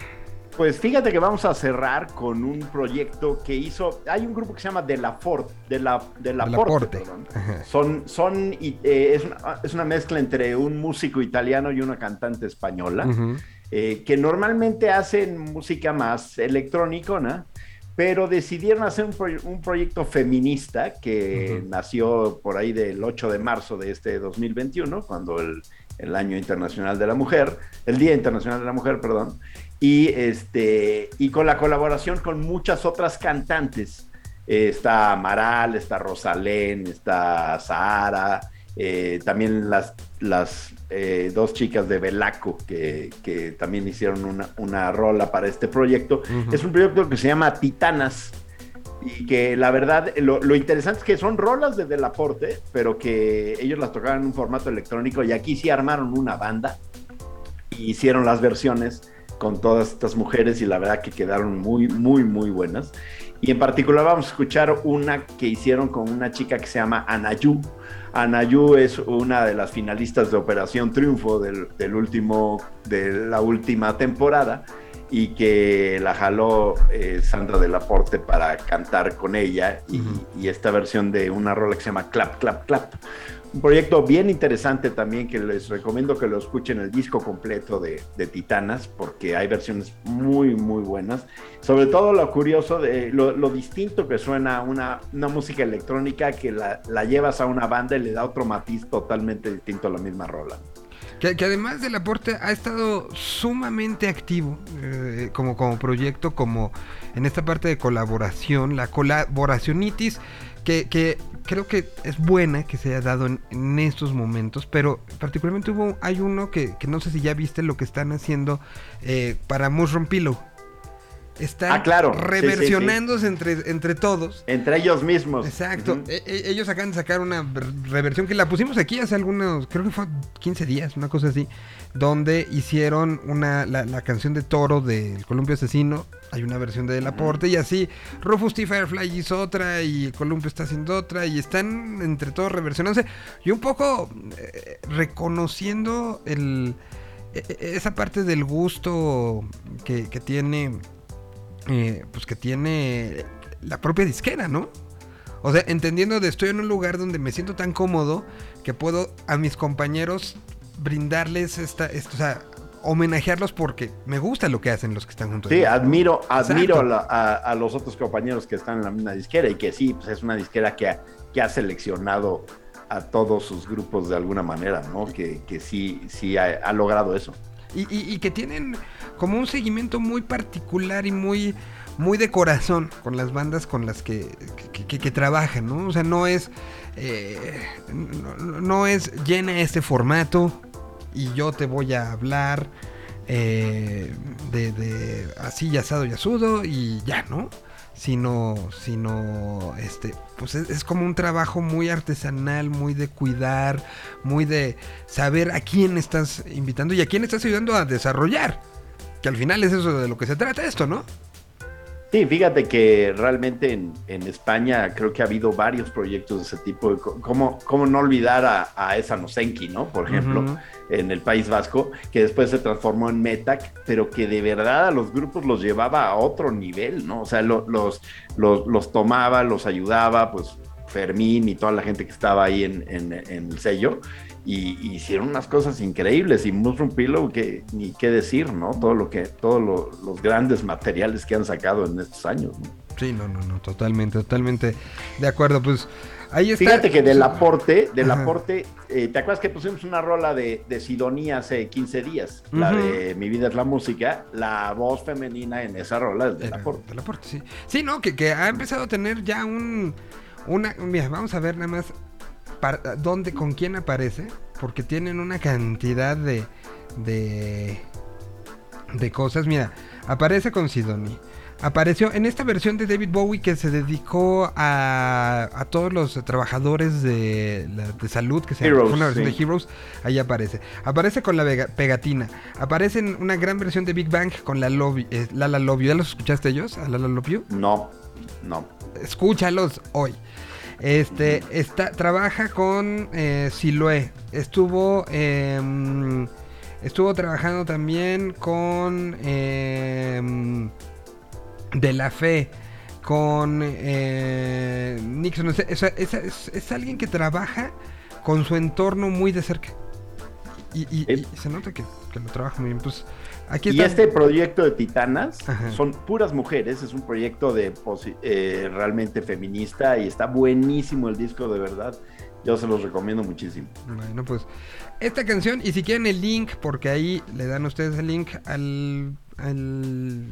Pues fíjate que vamos a cerrar con un proyecto que hizo. Hay un grupo que se llama De La Fort, de la, de la De la Porte, Porte. Son, son, eh, es, una, es una mezcla entre un músico italiano y una cantante española, Ujú. Eh, que normalmente hacen música más electrónica, ¿no? Pero decidieron hacer un, proye- un proyecto feminista que nació por ahí del 8 de marzo de este 2021, cuando el, el Año Internacional de la Mujer, el Día Internacional de la Mujer, perdón, y, este, y con la colaboración con muchas otras cantantes. Eh, está Amaral, está Rosalén, está Sahara, eh, también las, las eh, dos chicas de Belaco que, que también hicieron una, una rola para este proyecto. Ujú. Es un proyecto que se llama Titanas y que la verdad lo, lo interesante es que son rolas de Delaporte, pero que ellos las tocaban en un formato electrónico y aquí sí armaron una banda y hicieron las versiones con todas estas mujeres y la verdad que quedaron muy, muy, muy buenas. Y en particular vamos a escuchar una que hicieron con una chica que se llama Anayu. Anayu es una de las finalistas de Operación Triunfo del, del último, de la última temporada y que la jaló eh, Sandra del Aporte para cantar con ella y, Ujú. y esta versión de una rola que se llama Clap, Clap, Clap. Un proyecto bien interesante también que les recomiendo que lo escuchen el disco completo de, de Titanas porque hay versiones muy muy buenas. Sobre todo lo curioso de lo, lo distinto que suena una, una música electrónica que la, la llevas a una banda y le da otro matiz totalmente distinto a la misma rola. Que, que además del aporte ha estado sumamente activo eh, como, como proyecto, como en esta parte de colaboración, la colaboracionitis, que, que creo que es buena que se haya dado en, en estos momentos, pero particularmente hubo, hay uno que, que no sé si ya viste lo que están haciendo eh, para Mushroom Pillow. Están Ah, claro. Sí, sí, sí. reversionándose Entre, entre todos. Entre ellos mismos. Exacto. E- e- ellos acaban de sacar una ver- reversión que la pusimos aquí hace algunos, creo que fue 15 días, una cosa así, donde hicieron una la, la canción de Toro del Columpio Asesino, hay una versión de Delaporte y así Rufus T. Firefly hizo otra y Columpio está haciendo otra y están entre todos reversionándose y un poco eh, reconociendo el e- esa parte del gusto que, que tiene eh, pues que tiene la propia disquera, ¿no? O sea, entendiendo de estoy en un lugar donde me siento tan cómodo que puedo a mis compañeros brindarles esta, o sea, homenajearlos porque me gusta lo que hacen los que están juntos. Sí, admiro, admiro a, la- a- a los otros compañeros que están en la misma disquera y que sí, pues es una disquera que ha, que ha seleccionado a todos sus grupos de alguna manera, ¿no? Que, que sí, sí ha, ha logrado eso. Y, y- y que tienen como un seguimiento muy particular y muy, muy de corazón con las bandas con las que, que, trabajan, ¿no? O sea, no es, eh, no, es llena este formato y yo te voy a hablar eh, de, de así y asado y asudo y ya, ¿no? Sino, sino, este, pues es, es como un trabajo muy artesanal, muy de cuidar, muy de saber a quién estás invitando y a quién estás ayudando a desarrollar. Que al final es eso de lo que se trata esto, ¿no? Sí, fíjate que realmente en, en España creo que ha habido varios proyectos de ese tipo. ¿Cómo, cómo no olvidar a, a esa Nosenki, ¿no? Por ejemplo, en el País Vasco, que después se transformó en Metac, pero que de verdad a los grupos los llevaba a otro nivel, ¿no? O sea, lo- los, los, los tomaba, los ayudaba, pues Fermín y toda la gente que estaba ahí en, en- en el sello, y, y hicieron unas cosas increíbles. Y Mushroom Pillow, que ni qué decir, ¿no? Todo lo que, todos lo- los grandes materiales que han sacado en estos años, ¿no? Sí, no, no, no, totalmente, totalmente de acuerdo. Pues ahí está. Fíjate que del aporte, del Ajá. aporte, eh, ¿te acuerdas que pusimos una rola de, de Sidonia hace 15 días? La de Mi vida es la música, la voz femenina en esa rola es del Era aporte. del aporte, sí. Sí, no, que, que ha empezado a tener ya un. Una. Mira, vamos a ver nada más. para- dónde, con quién aparece. Porque tienen una cantidad de. de. de cosas. Mira, aparece con Sidonie. Apareció en esta versión de David Bowie que se dedicó a, a todos los trabajadores de, de salud, que se Heroes, fue una versión sí. de Heroes, ahí aparece. Aparece con la vega- pegatina. Aparece en una gran versión de Big Bang con la Love, eh, Lala Love You. ¿Ya los escuchaste ellos? ¿A Lala Love You? No, no. Escúchalos hoy. Este, está, trabaja con eh, Siloé. Estuvo, em, estuvo trabajando también con em, De La Fe, con eh, Nixon. O sea, es, es- es- es alguien que trabaja con su entorno muy de cerca. Y, y- y se nota que, que lo trabaja muy bien. Pues aquí Y este proyecto de Titanas Ajá. son puras mujeres, es un proyecto de eh, realmente feminista y está buenísimo el disco, de verdad. Yo se los recomiendo muchísimo. Bueno, pues esta canción, y si quieren el link, porque ahí le dan ustedes el link al, al-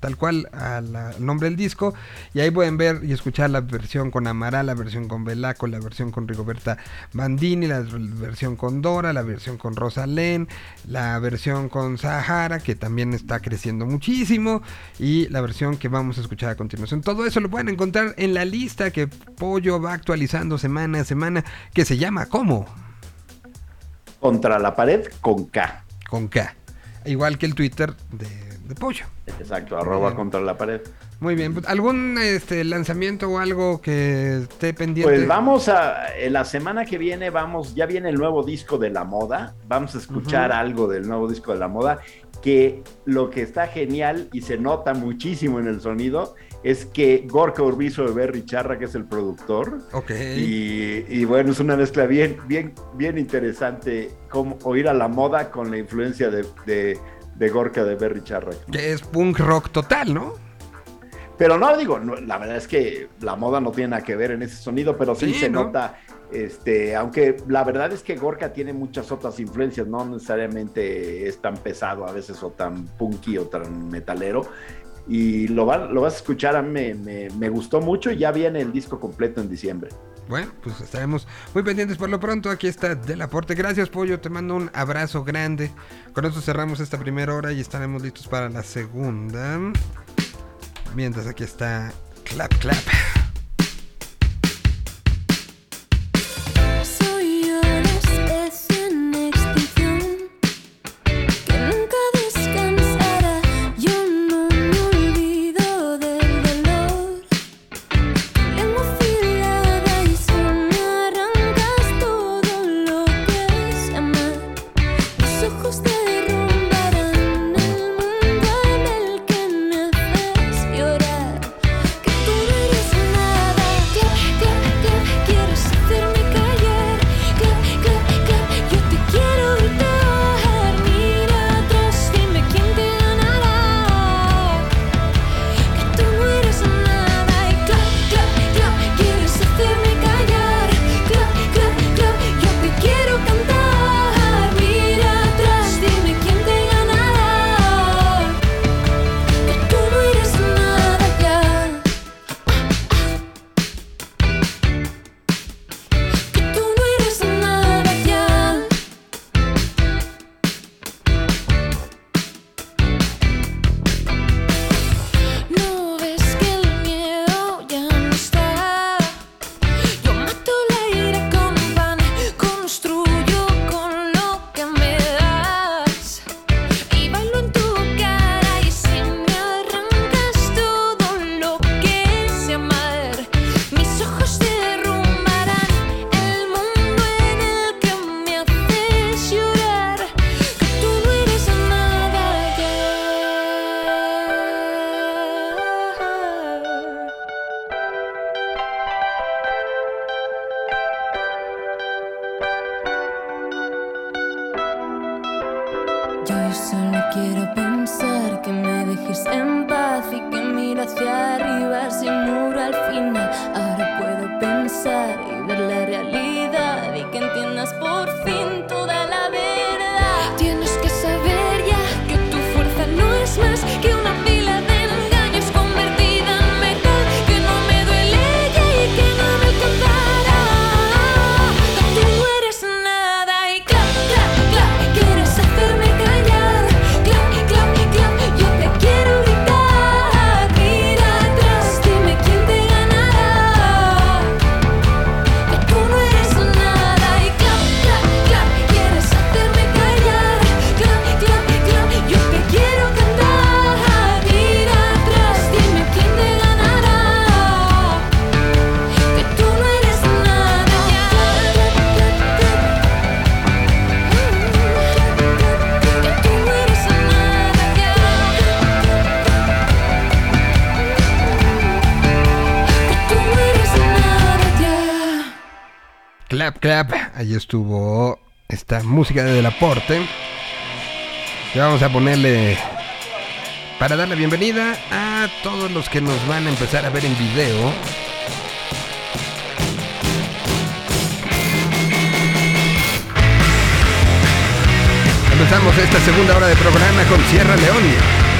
tal cual al, al nombre del disco, y ahí pueden ver y escuchar la versión con Amaral, la versión con Belaco, la versión con Rigoberta Bandini, la versión con Dora, la versión con Rosalén, la versión con Sahara, que también está creciendo muchísimo, y la versión que vamos a escuchar a continuación. Todo eso lo pueden encontrar en la lista que Pollo va actualizando semana a semana, que se llama ¿Cómo? Contra la pared con K. Con K. Igual que el Twitter de, de Pollo. Exacto, arroba Bien. contra la pared. Muy bien. pues, ¿Algún este, lanzamiento o algo que esté pendiente? Pues vamos a, en la semana que viene vamos, ya viene el nuevo disco de la moda, vamos a escuchar algo del nuevo disco de la moda, que lo que está genial y se nota muchísimo en el sonido es que Gorka Urbizo de Berry Charra, que es el productor, Ok. y, y bueno, es una mezcla bien, bien, bien interesante, como oír a la moda con la influencia de, de, de Gorka de Berry Charra. Que es punk rock total, ¿no? Pero no, digo, no, la verdad es que la moda no tiene nada que ver en ese sonido, pero sí, Sí, se ¿no? nota, este, aunque la verdad es que Gorka tiene muchas otras influencias, no necesariamente es tan pesado a veces o tan punky o tan metalero. Y lo, va- lo vas a escuchar, a mí me, me- me gustó mucho y ya viene el disco completo en diciembre. Bueno, pues estaremos muy pendientes por lo pronto. Aquí está Del Aporte. Gracias, Pollo. Te mando un abrazo grande. Con esto cerramos esta primera hora y estaremos listos para la segunda. Mientras aquí está Clap Clap. Allí estuvo esta música de Delaporte. Y vamos a ponerle para dar la bienvenida a todos los que nos van a empezar a ver en video. Empezamos esta segunda hora de programa con Sierra León.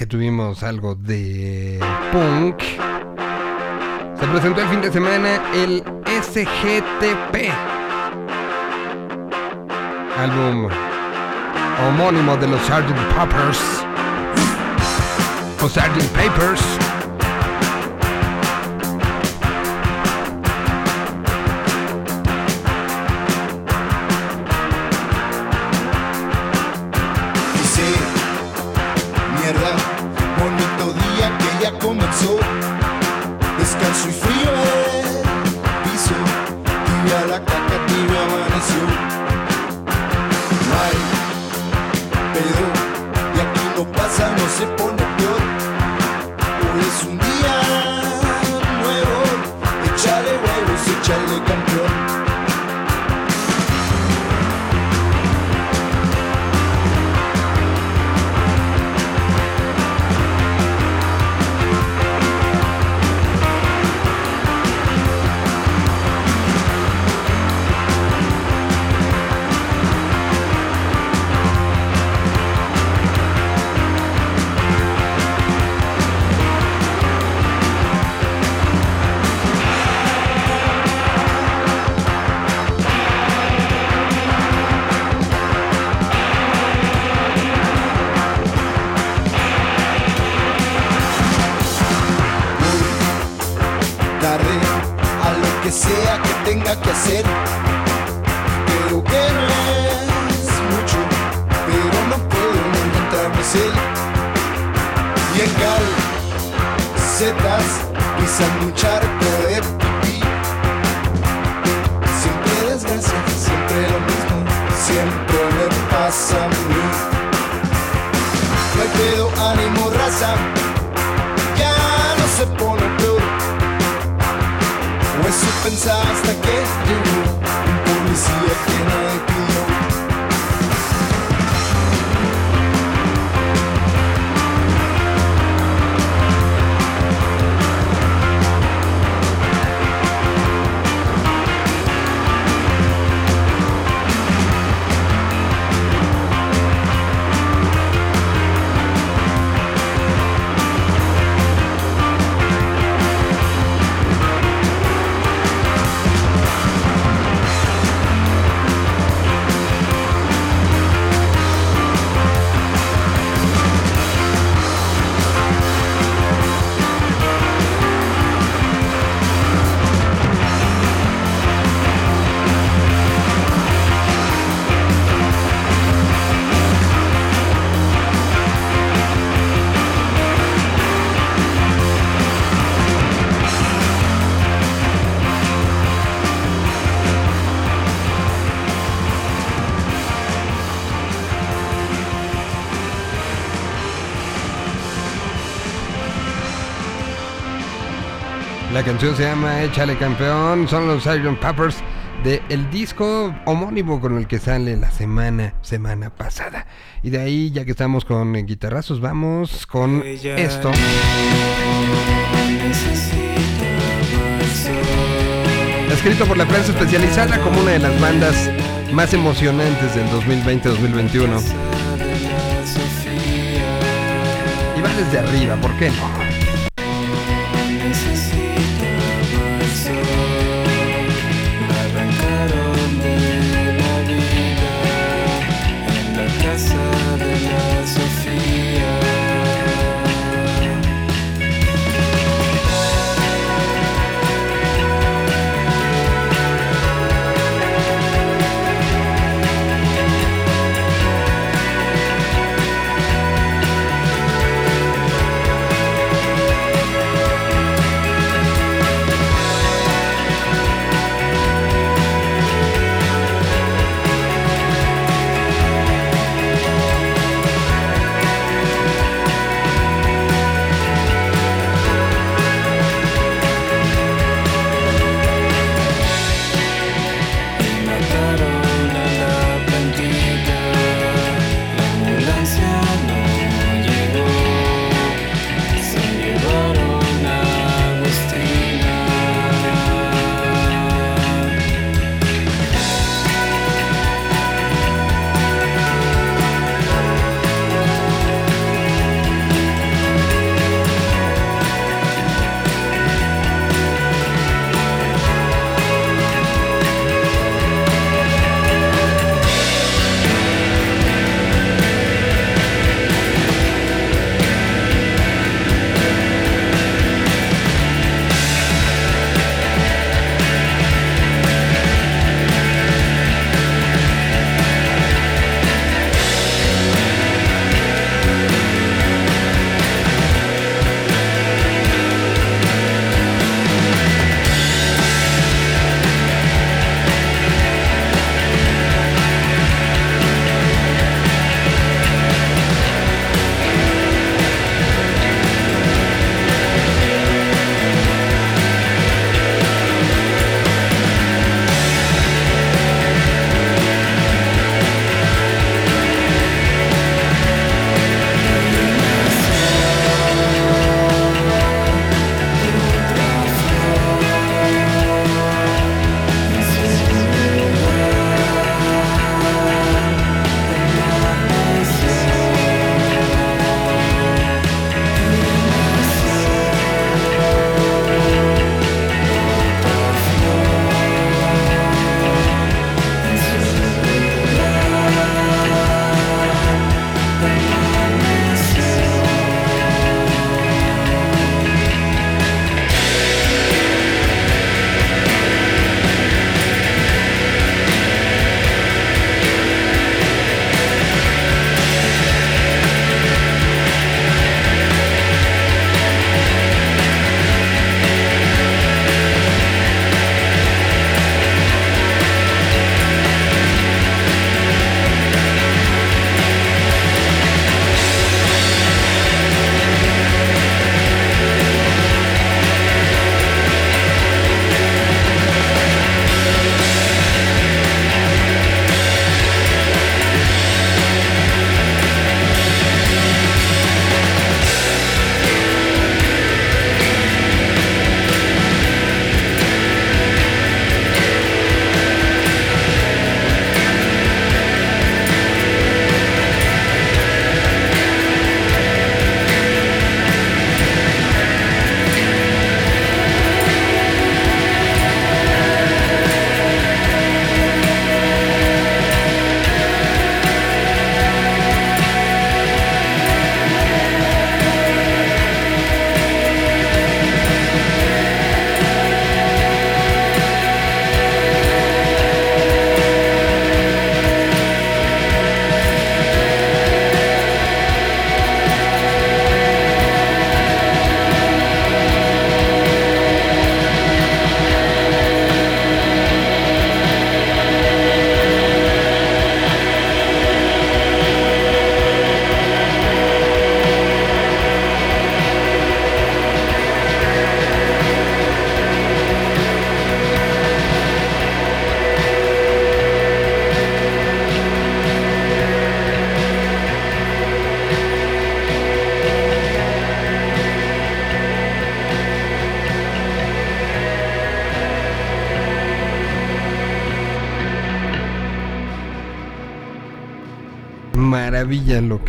que tuvimos algo de punk, se presentó el fin de semana el SGTP, álbum homónimo de los Sgt. Poppers o Sgt. Papers. Canción se llama Échale Campeón, son los Iron Peppers de el disco homónimo con el que sale la semana semana pasada. Y de ahí, ya que estamos con guitarrazos, vamos con esto. Escrito por la prensa especializada como una de las bandas más emocionantes del 2020-2021. Y va desde arriba, ¿por qué no?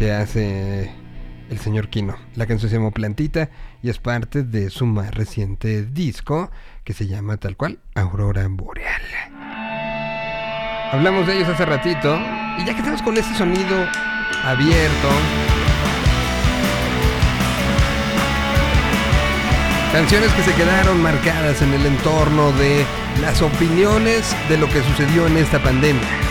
Que hace el señor Kino. La canción se llama Plantita y es parte de su más reciente disco que se llama tal cual Aurora Boreal. Hablamos de ellos hace ratito y ya que estamos con ese sonido abierto, Canciones que se quedaron marcadas en el entorno de las opiniones de lo que sucedió en esta pandemia.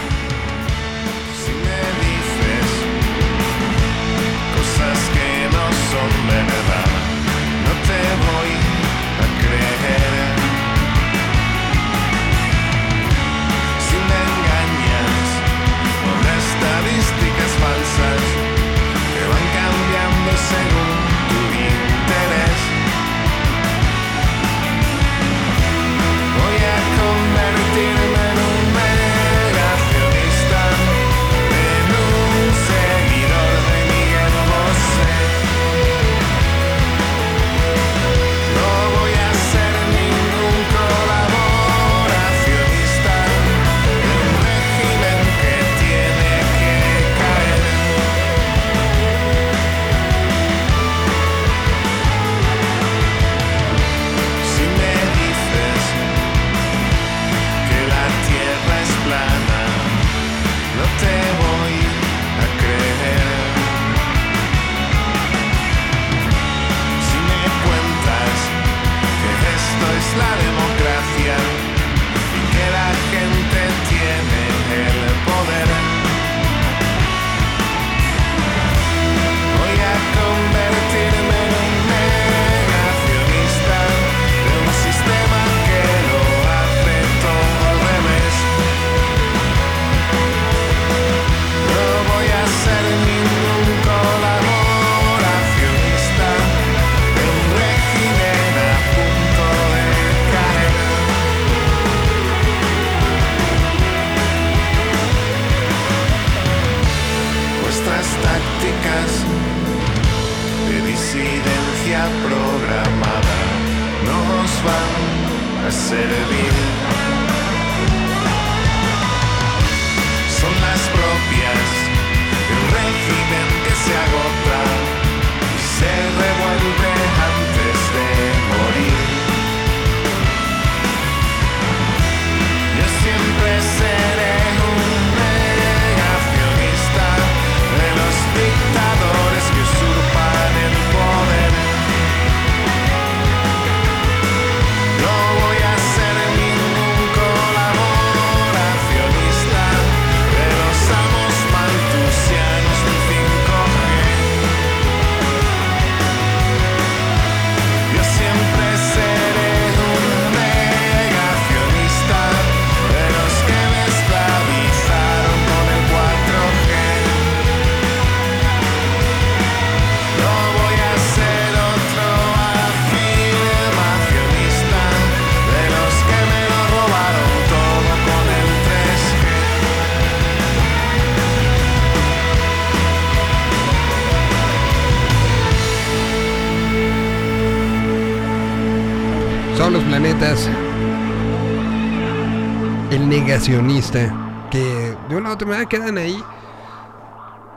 Que de una u otra manera quedan ahí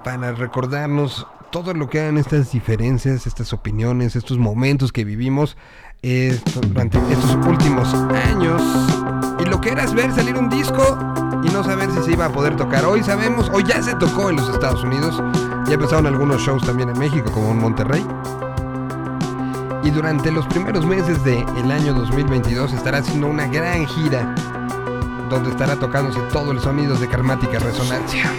para recordarnos todo lo que eran estas diferencias, estas opiniones, estos momentos que vivimos durante estos últimos años. Y lo que era es ver salir un disco y no saber si se iba a poder tocar. Hoy sabemos, hoy ya se tocó en los Estados Unidos. Ya empezaron algunos shows también en México, como en Monterrey. Y durante los primeros meses del año 2022 estará haciendo una gran gira donde estará tocándose todo el sonido de Karmática Resonancia.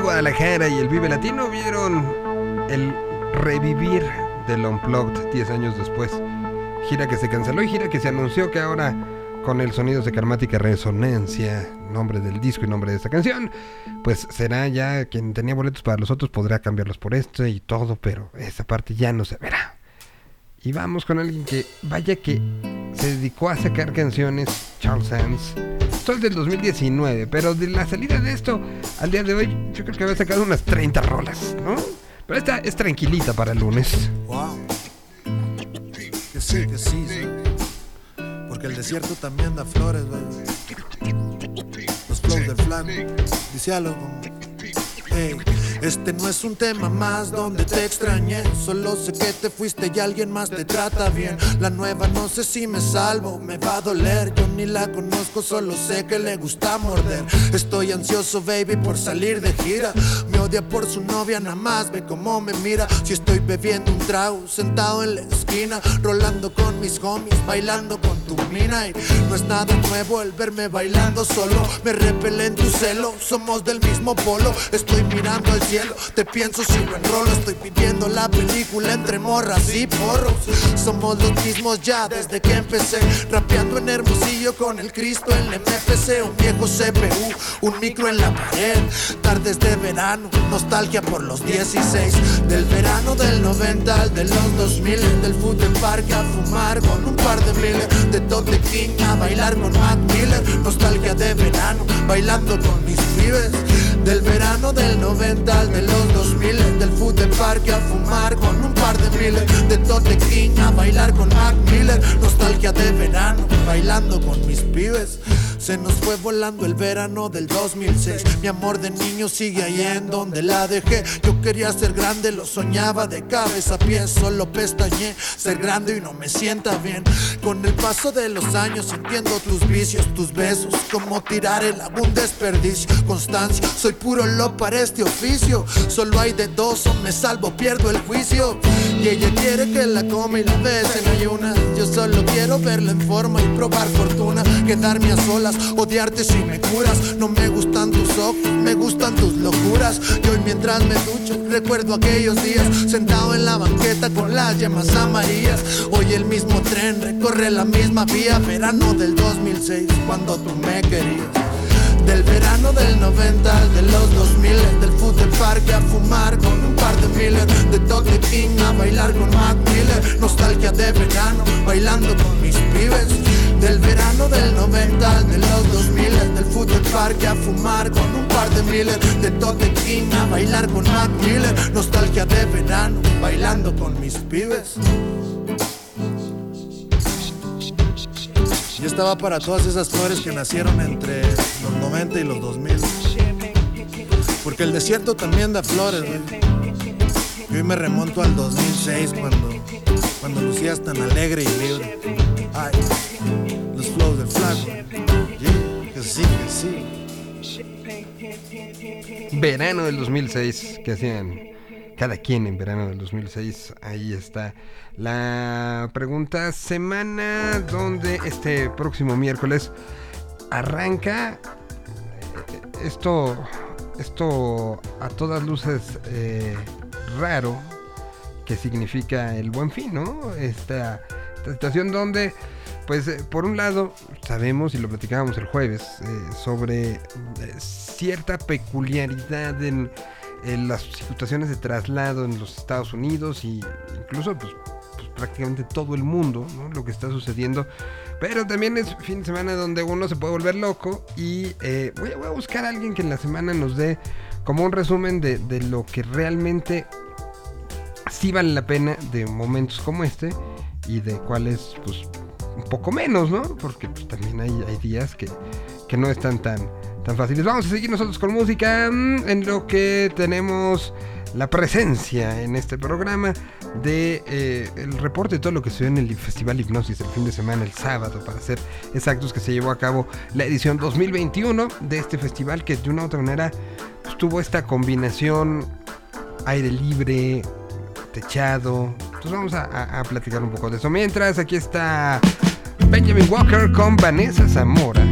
Guadalajara y el Vive Latino vieron el revivir del Unplugged 10 años después. Gira que se canceló y gira que se anunció que ahora con el Sonidos de Karmática Resonancia, nombre del disco y nombre de esta canción, pues será ya quien tenía boletos para los otros podrá cambiarlos por este y todo, pero esa parte ya no se verá. Y vamos con alguien que, vaya que se dedicó a sacar canciones, Charles Sands. Del 2019, pero de la salida de esto al día de hoy, yo creo que había sacado unas 30 rolas, ¿no? Pero esta es tranquilita para el lunes. Wow. Que sí, que sí, sí. Porque el desierto también da flores, güey. Los flows del flan. Dice algo. Ey, este no es un tema más donde te extrañé. Solo sé que te fuiste y alguien más te trata bien. La nueva no sé si me salvo, me va a doler. Yo ni la conozco, solo sé que le gusta morder. Estoy ansioso, baby, por salir de gira. Odia por su novia, nada más ve cómo me mira. Si estoy bebiendo un trago, sentado en la esquina, rolando con mis homies, bailando con tu mina. Y no es nada nuevo el verme bailando solo. Me repelen tu celo, somos del mismo polo. Estoy mirando al cielo, te pienso si lo enrolo. Estoy viviendo la película entre morras y porros. Somos los mismos ya desde que empecé. Rapeando en Hermosillo con el Cristo en el MPC. Un viejo CPU, un micro en la pared. Tardes de verano, nostalgia por los 16. Del verano del 90 al de los 2000. Del food en parque a fumar con un par de miles. De Tote King a bailar con Mac Miller. Nostalgia de verano, bailando con mis pibes. Del verano del 90 al de los 2000 Del food de parque a fumar con un par de miles De Tote King a bailar con Mac Miller Nostalgia de verano, bailando con mis pibes se nos fue volando el verano del 2006 Mi amor de niño sigue ahí en donde la dejé. Yo quería ser grande, lo soñaba de cabeza a pies Solo pestañé, ser grande y no me sienta bien. Con el paso de los años entiendo tus vicios, tus besos Como tirar el un desperdicio. Constancia, soy puro lo para este oficio. Solo hay de dos, o me salvo, pierdo el juicio Y ella quiere que la come y la bese, no hay una Yo solo quiero verla en forma y probar fortuna. Quedarme a solas, odiarte si me curas. No me gustan tus ojos, me gustan tus locuras. Y hoy mientras me ducho, recuerdo aquellos días. Sentado en la banqueta con las llamas amarillas. Hoy el mismo tren recorre la misma vía Verano del 2006, cuando tú me querías del verano del 90 al de los 2000 Del de parque a fumar con un par de miles De Tote King a bailar con Mac Miller. Nostalgia de verano, bailando con mis pibes. Del verano del 90 al de los 2000 Del de parque a fumar con un par de miles De Tote King a bailar con Mac Miller. Nostalgia de verano, bailando con mis pibes Y estaba para todas esas flores que nacieron entre los 90 y los 2000. Porque el desierto también da flores, güey. Y hoy me remonto al 2006 cuando, cuando lucías tan alegre y libre. Ay, los flows del flaco. Yeah, que sí, que sí. Verano del 2006, que hacían cada quien en verano del 2006. Ahí está la pregunta semana donde este próximo miércoles arranca eh, esto, esto a todas luces eh, raro que significa el buen fin, ¿no? Esta, esta situación donde, pues, eh, por un lado, sabemos y lo platicábamos el jueves sobre cierta peculiaridad en, en las situaciones de traslado en los Estados Unidos y incluso, pues, pues, prácticamente todo el mundo. Lo que está sucediendo. Pero también es fin de semana donde uno se puede volver loco y eh, voy, a, voy a buscar a alguien que en la semana nos dé como un resumen de, de lo que realmente sí vale la pena de momentos como este y de cuáles pues un poco menos, ¿no? Porque pues, también hay, hay días que, que no están tan, tan fáciles. Vamos a seguir nosotros con música mm, en lo que tenemos la presencia en este programa de eh, el reporte de todo lo que se dio en el Festival Hipnosis el fin de semana, el sábado, para ser exactos, que se llevó a cabo la edición 2021 de este festival que de una u otra manera pues, tuvo esta combinación aire libre, techado. Entonces vamos a- a platicar un poco de eso. Mientras, aquí está Benjamin Walker con Vanessa Zamora.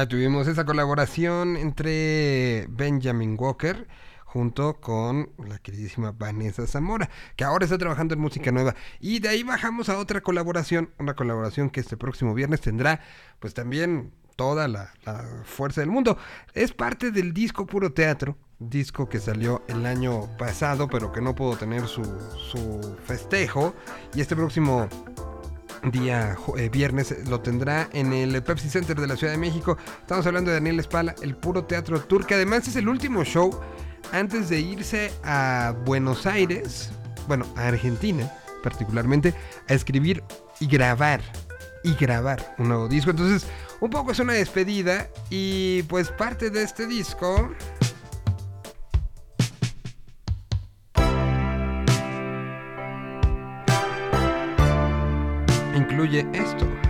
Ah, tuvimos esa colaboración entre Benjamin Walker junto con la queridísima Vanessa Zamora, que ahora está trabajando en música nueva. Y de ahí bajamos a otra colaboración, una colaboración que este próximo viernes tendrá pues también toda la, fuerza del mundo. Es parte del disco Puro Teatro, disco que salió el año pasado, pero que no pudo tener su, su festejo. Y este próximo día eh, viernes eh, lo tendrá en el Pepsi Center de la Ciudad de México. Estamos hablando de Daniel Espala, el puro teatro tour, que además es el último show antes de irse a Buenos Aires, bueno, a Argentina particularmente, a escribir y grabar. Y grabar un nuevo disco. Entonces, un poco es una despedida. Y pues parte de este disco. Incluye esto.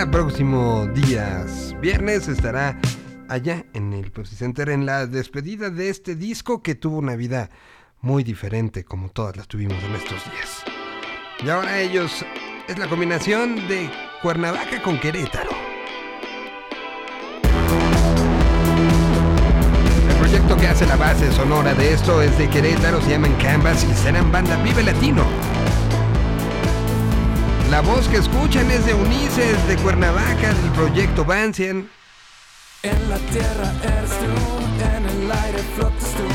Espala, próximo días viernes estará allá en el Pepsi Center en la despedida de este disco que tuvo una vida muy diferente como todas las tuvimos en estos días. Y ahora ellos es la combinación de Cuernavaca con Querétaro. El proyecto que hace la base sonora de esto es de Querétaro, se llaman Canvas y serán banda Vive Latino. La voz que escuchan es de Ulises de Cuernavaca del proyecto Bancian. En la tierra eres tú, en el aire flotas tú,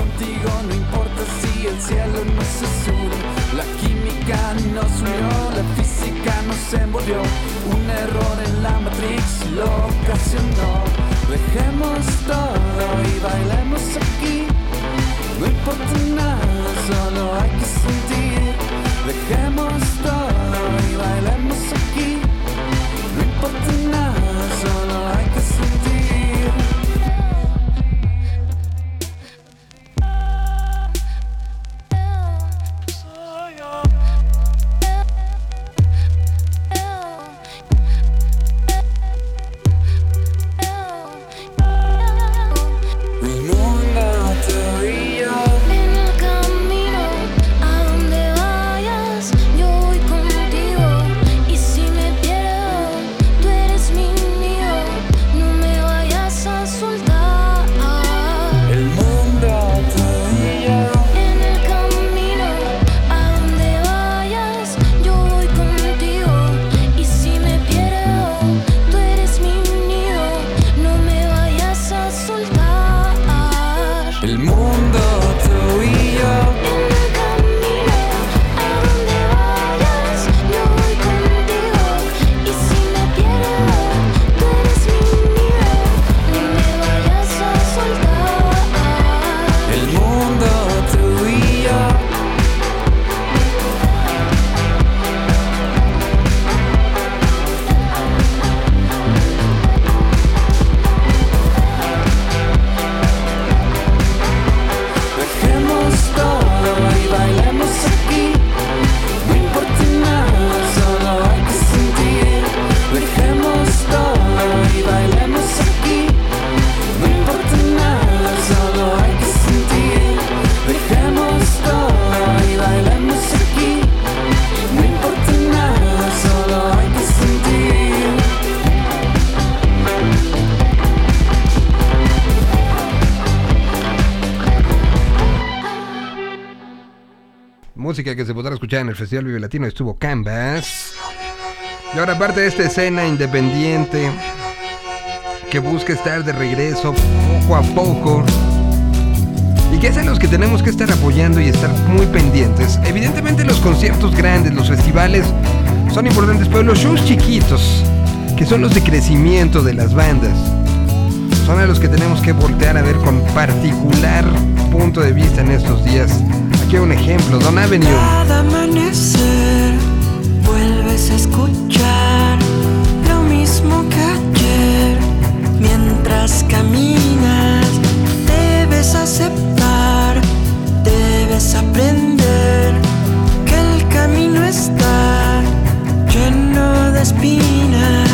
contigo no importa si el cielo no se sube, la química nos unió, la física nos envolvió, un error en la matrix lo ocasionó, dejemos todo y bailemos aquí, no importa nada, solo hay que sentir, dejemos I let myself música que se podrá escuchar en el Festival Vive Latino estuvo Canvas. Y ahora parte de esta escena independiente que busca estar de regreso poco a poco y que es a los que tenemos que estar apoyando y estar muy pendientes. Evidentemente los conciertos grandes, los festivales son importantes, pero los shows chiquitos, que son los de crecimiento de las bandas, son a los que tenemos que voltear a ver con particular punto de vista en estos días un ejemplo, Don Avenue. Cada amanecer vuelves a escuchar lo mismo que ayer. Mientras caminas, debes aceptar, debes aprender que el camino está lleno de espinas.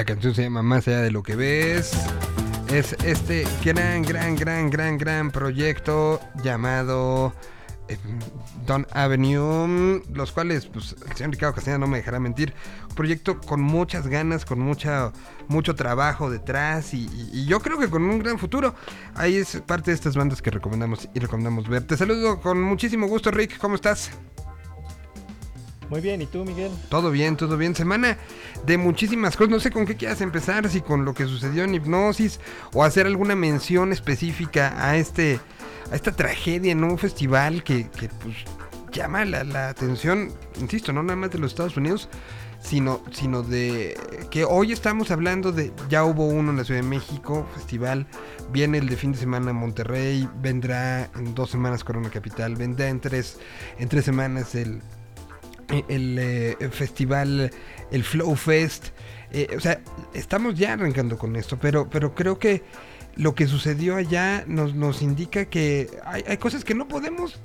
La canción se llama Más allá de lo que ves. Es este gran, gran, gran, gran, gran proyecto llamado eh, Don Avenue, los cuales, pues, el señor Ricardo Castañeda no me dejará mentir, un proyecto con muchas ganas, con mucha, mucho trabajo detrás y, y- yo creo que con un gran futuro. Ahí es parte de estas bandas que recomendamos y recomendamos ver. Te saludo con muchísimo gusto, Rick, ¿cómo estás? Muy bien, ¿y tú, Miguel? Todo bien, todo bien. Semana de muchísimas cosas. No sé con qué quieras empezar, si con lo que sucedió en Hipnosis o hacer alguna mención específica a este a esta tragedia en un festival que, que, pues llama la, la atención, insisto, no nada más de los Estados Unidos, sino, sino de que hoy estamos hablando de, ya hubo uno en la Ciudad de México, festival, viene el de fin de semana en Monterrey, vendrá en dos semanas Corona Capital, vendrá en tres, en tres semanas el, el, eh, el festival, el Flow Fest. eh, o sea, estamos ya arrancando con esto, pero, pero creo que lo que sucedió allá nos, nos indica que hay, hay cosas que no podemos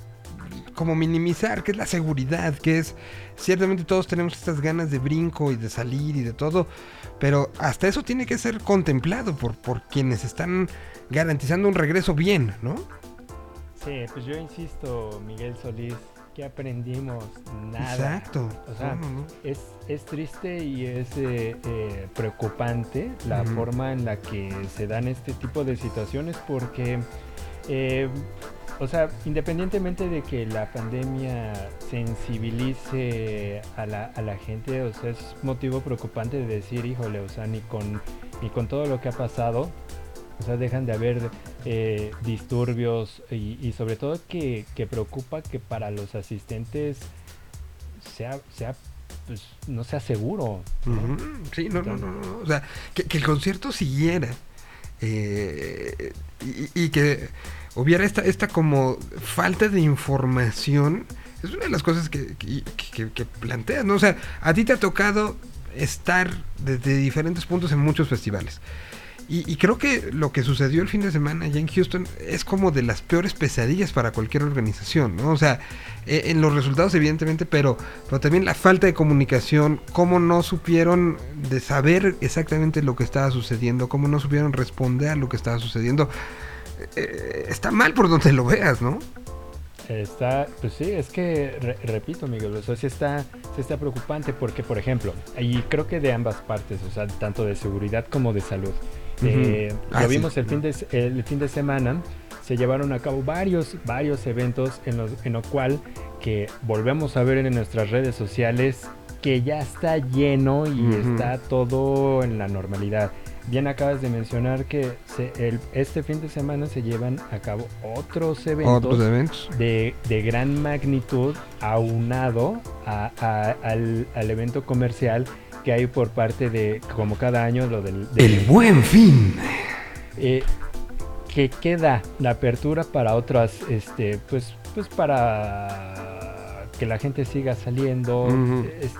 como minimizar, que es la seguridad, que es ciertamente todos tenemos estas ganas de brinco y de salir y de todo, pero hasta eso tiene que ser contemplado por, por quienes están garantizando un regreso bien, ¿no? Sí, pues yo insisto, Miguel Solís, que aprendimos nada. Exacto. O sea, No, no, no. Es, es triste y es eh, eh, preocupante la forma en la que se dan este tipo de situaciones porque, eh, o sea, independientemente de que la pandemia sensibilice a la, a la gente, o sea, es motivo preocupante de decir, híjole, o sea, ni con, ni con todo lo que ha pasado, o sea, dejan de haber eh, disturbios y, sobre todo que, que preocupa que para los asistentes sea, sea pues, no sea seguro. Sí, no, no, no, no. O sea, que, el concierto siguiera. eh, y, que hubiera esta, esta como falta de información. Es una de las cosas que, que- que planteas, ¿no? O sea, a ti te ha tocado estar desde diferentes puntos en muchos festivales. Y, y creo que lo que sucedió el fin de semana allá en Houston es como de las peores pesadillas para cualquier organización, ¿no? O sea, eh, en los resultados evidentemente, pero, pero también la falta de comunicación, cómo no supieron de saber exactamente lo que estaba sucediendo, cómo no supieron responder a lo que estaba sucediendo. Eh, está mal por donde lo veas, ¿no? Está, pues sí, es que, re- repito, Miguel, o sea, sí está, sí está preocupante porque, por ejemplo, y creo que de ambas partes, o sea, tanto de seguridad como de salud. Eh, Ah, lo sí. vimos el fin, de, el fin de semana, se llevaron a cabo varios, varios eventos en los en lo cual que volvemos a ver en nuestras redes sociales que ya está lleno y está todo en la normalidad. Bien acabas de mencionar que se- el- este fin de semana se llevan a cabo otros eventos, Otros eventos. De, de gran magnitud aunado a- a- al, al evento comercial que hay por parte de, como cada año, lo del... del- El buen fin. eh, que queda la apertura para otras, este, pues, pues para que la gente siga saliendo. Es-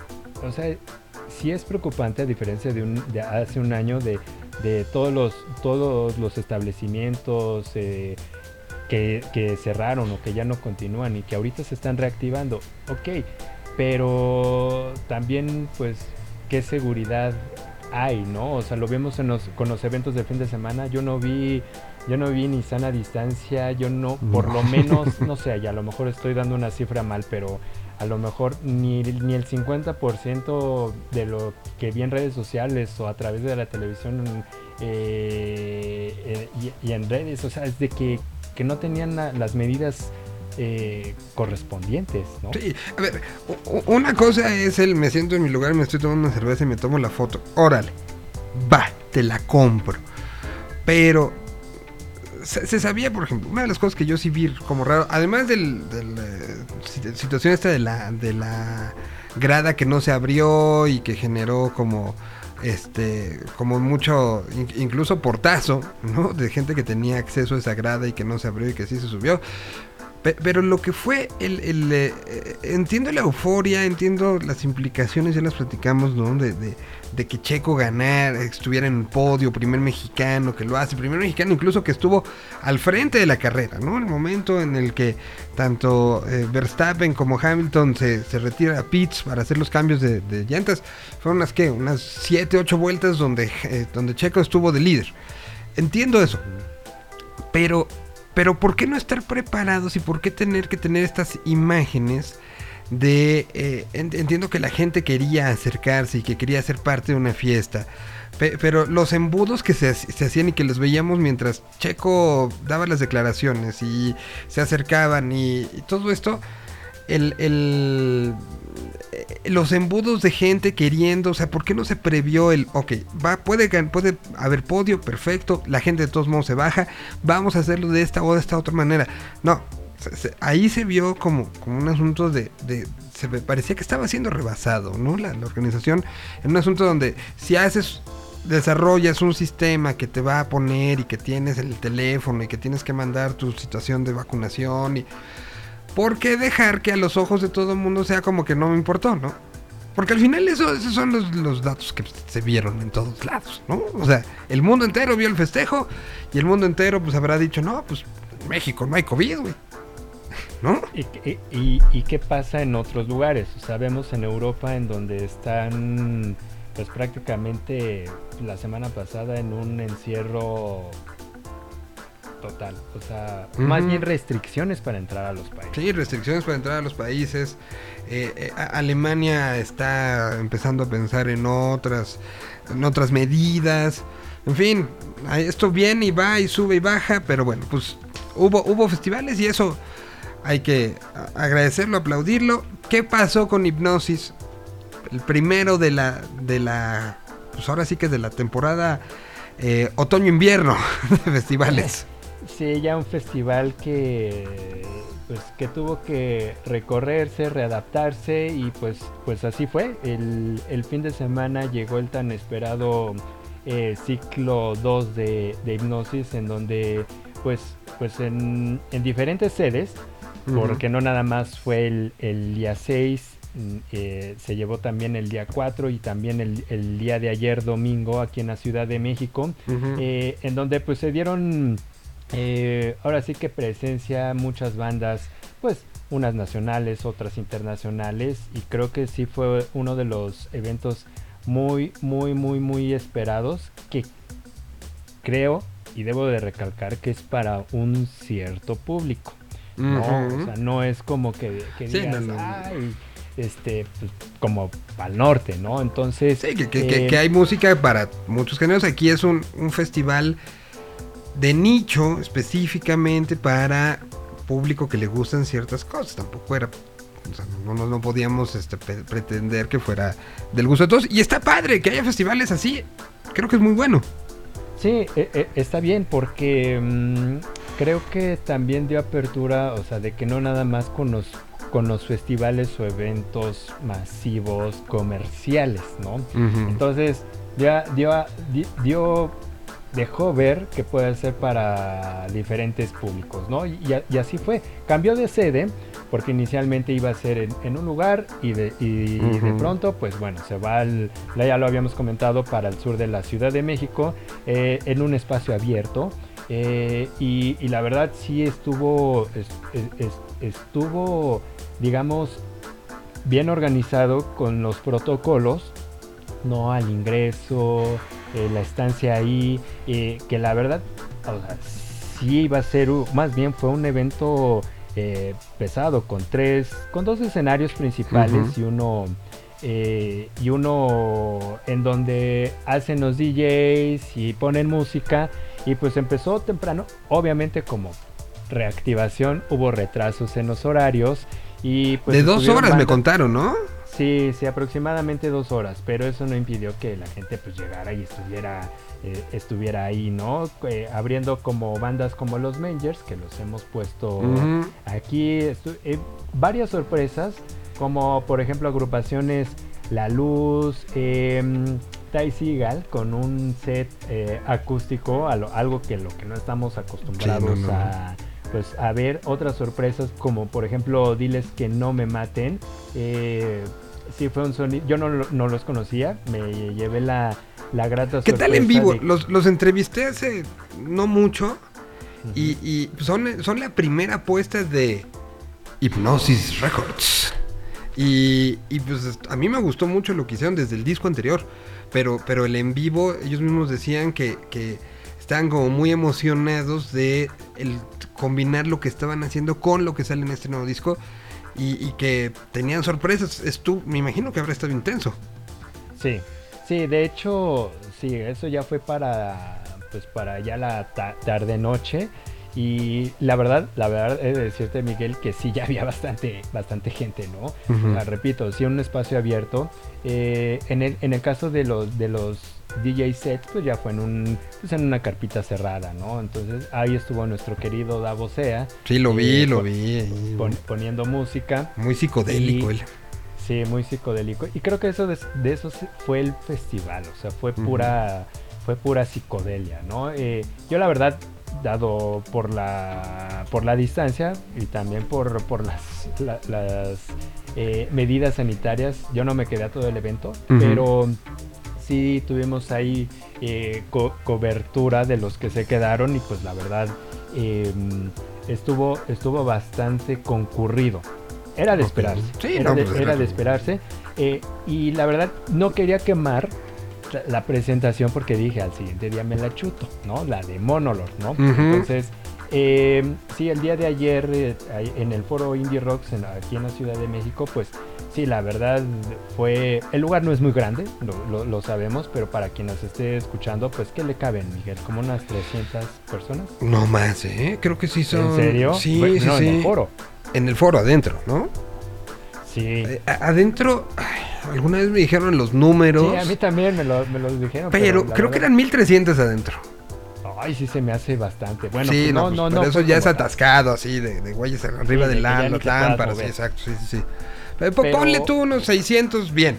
o sea, sí es preocupante a diferencia de, un, de hace un año de, de todos los todos los establecimientos eh, que, que cerraron o que ya no continúan y que ahorita se están reactivando. Ok, pero también pues qué seguridad hay, ¿no? O sea, lo vemos en los, con los eventos del fin de semana. Yo no vi, yo no vi ni sana distancia, yo no, por No. lo menos, no sé, y a lo mejor estoy dando una cifra mal, pero a lo mejor ni, ni el 50% de lo que vi en redes sociales o a través de la televisión eh, eh, y, y en redes, o sea, es de que, que no tenían la- las medidas eh, correspondientes, ¿no? Sí, a ver, una cosa es el me siento en mi lugar, me estoy tomando una cerveza y me tomo la foto. Órale, va, te la compro. Pero se, sabía, por ejemplo, una de las cosas que yo sí vi como raro, además del, eh, sit- situación esta de la, de la grada que no se abrió y que generó como este como mucho in- incluso portazo, ¿no? De gente que tenía acceso a esa grada y que no se abrió y que sí se subió. Pe- Pero lo que fue el... eh, eh, entiendo la euforia, entiendo las implicaciones, ya las platicamos, ¿no? De, que Checo ganara, estuviera en el podio, primer mexicano que lo hace, primer mexicano incluso que estuvo al frente de la carrera, ¿no? El momento en el que tanto eh, Verstappen como Hamilton se, se retira a pits para hacer los cambios de, llantas, fueron unas, ¿qué? Unas 7, 8 vueltas donde, donde Checo estuvo de líder. Entiendo eso. Pero, pero ¿por qué no estar preparados y por qué tener que tener estas imágenes de... eh, en- entiendo que la gente quería acercarse y que quería ser parte de una fiesta. pe- pero los embudos que se, se hacían y que los veíamos mientras Checo daba las declaraciones y se acercaban y, y todo esto, el, el- los embudos de gente queriendo, o sea, ¿por qué no se previó el, ok, va, puede, puede haber podio, perfecto, la gente de todos modos se baja, vamos a hacerlo de esta o de esta otra manera? No, se- ahí se vio como, como un asunto de, se parecía que estaba siendo rebasado, ¿no? La, la organización, en un asunto donde si haces, desarrollas un sistema que te va a poner y que tienes el teléfono y que tienes que mandar tu situación de vacunación y... ¿Por qué dejar que a los ojos de todo el mundo sea como que no me importó, no? Porque al final eso, esos son los, datos que se vieron en todos lados, ¿no? O sea, el mundo entero vio el festejo y el mundo entero pues habrá dicho, no, pues en México no hay COVID, güey. ¿No? ¿Y, qué pasa en otros lugares? Vemos en Europa en donde están, pues prácticamente la semana pasada en un encierro total. O sea, más bien restricciones para entrar a los países. Sí, restricciones para entrar a los países. Eh, eh, Alemania está empezando a pensar en otras, en otras medidas. En fin, esto viene y va y sube y baja, pero bueno, pues hubo, hubo festivales y eso hay que agradecerlo, aplaudirlo. ¿Qué pasó con Hipnosis? El primero de la, de la, pues ahora sí que de la temporada eh, otoño-invierno de festivales. Sí, ya un festival que pues que tuvo que recorrerse, readaptarse y pues pues así fue. El, el fin de semana llegó el tan esperado eh, ciclo 2 de, de hipnosis en donde pues pues en, en diferentes sedes, porque no nada más fue el, el día 6, mm, eh, se llevó también el día 4 y también el, el día de ayer domingo aquí en la Ciudad de México, eh, en donde pues se dieron eh, ahora sí que presencia muchas bandas, pues unas nacionales, otras internacionales y creo que sí fue uno de los eventos muy, muy, muy, muy esperados que creo y debo de recalcar que es para un cierto público. ¿no? O sea, no es como que, que Sí, digas, no, no. "Ay, este, pues, como al norte, ¿no? Entonces... Sí, que, que- que- eh, que hay música para muchos géneros. Aquí es un, un festival de nicho específicamente para público que le gustan ciertas cosas. Tampoco era. o sea, no, no, podíamos este, pretender que fuera del gusto de todos. Y está padre que haya festivales así. Creo que es muy bueno. Sí, e- e- está bien porque mm, creo que también dio apertura, o sea, de que no nada más con los, con los festivales o eventos masivos comerciales, ¿no? Entonces, ya dio, dio, dejó ver que puede ser para diferentes públicos, ¿no? Y, así fue. Cambió de sede porque inicialmente iba a ser en, en un lugar y de, y de pronto, pues bueno, se va al, ya lo habíamos comentado, para el sur de la Ciudad de México, eh, en un espacio abierto. eh, y, y la verdad sí estuvo, es- es- es- estuvo, digamos, bien organizado con los protocolos, no al ingreso, eh, la estancia ahí, eh, que la verdad, o sea, sí iba a ser, más bien fue un evento eh, pesado con tres, con dos escenarios principales y uno eh, y uno en donde hacen los DJs y ponen música y pues empezó temprano, obviamente como reactivación hubo retrasos en los horarios y pues de dos horas me contaron, ¿no? Sí, sí, aproximadamente dos horas, pero eso no impidió que la gente pues llegara y estuviera, eh, estuviera ahí, ¿no? Eh, abriendo como bandas como los Mangers, que los hemos puesto aquí, eh, varias sorpresas, como por ejemplo agrupaciones La Luz, em, Ty Seagal con un set eh, acústico, a lo- algo que lo que no estamos acostumbrados Sí, no, no, a pues a ver otras sorpresas como por ejemplo Diles que no me maten. Eh, sí fue un sonido, yo no, no los conocía, me llevé la, la grata ¿Qué tal en vivo? de- Los, los entrevisté hace no mucho y, y son, son la primera apuesta de Hypnosis Records. Y, y, pues a mí me gustó mucho lo que hicieron desde el disco anterior, pero, pero el en vivo ellos mismos decían que, que estaban como muy emocionados de el combinar lo que estaban haciendo con lo que sale en este nuevo disco y, y que tenían sorpresas. Estu me imagino que habrá estado intenso. Sí, sí, de hecho, sí, eso ya fue para, pues para ya la ta- tarde noche y la verdad, la verdad es de decirte Miguel que sí ya había bastante, bastante gente, ¿no? O sea, repito, sí un espacio abierto. Eh, en el, en el caso de los, de los DJ sets, pues ya fue en un, pues en una carpita cerrada, ¿no? Entonces ahí estuvo nuestro querido Davosea. Sí, lo vi, eh, lo vi. pon- poniendo música. Muy psicodélico Y- él. Sí, muy psicodélico. Y creo que eso de, de eso fue el festival, o sea, fue pura, fue pura psicodelia, ¿no? Eh, yo la verdad, dado por la, por la distancia y también por, por las, la- las eh, medidas sanitarias, yo no me quedé a todo el evento, pero sí tuvimos ahí eh, co- cobertura de los que se quedaron y pues la verdad eh, estuvo, estuvo bastante concurrido. Era de esperarse. Sí, era, no, de, pues, era de esperarse. eh, y la verdad no quería quemar la, presentación porque dije al siguiente día me la chuto, ¿no? La de Monolog, ¿no? Entonces, eh, sí, el día de ayer eh, en el foro Indie Rocks en- aquí en la Ciudad de México, pues sí, la verdad fue... El lugar no es muy grande, lo, lo- lo sabemos, pero para quien nos esté escuchando, pues ¿qué le caben, Miguel? ¿Como unas 300 personas? No más, ¿eh? Creo que sí son. ¿En serio? Sí, Bueno, sí, no, sí. en el foro. En el foro, adentro, ¿no? Sí. Eh, adentro, ay, alguna vez me dijeron los números. Sí, a mí también me lo, me lo dijeron. pero creo que eran 1300 adentro. Ay, sí se me hace bastante. Bueno, sí, pues no, no, pues, no, pero eso fue ya es atascado, así, de, de güeyes arriba Sí, de de lámparas, sí, exacto, sí, sí, sí. Pero, Pero- Ponle tú unos 600, bien.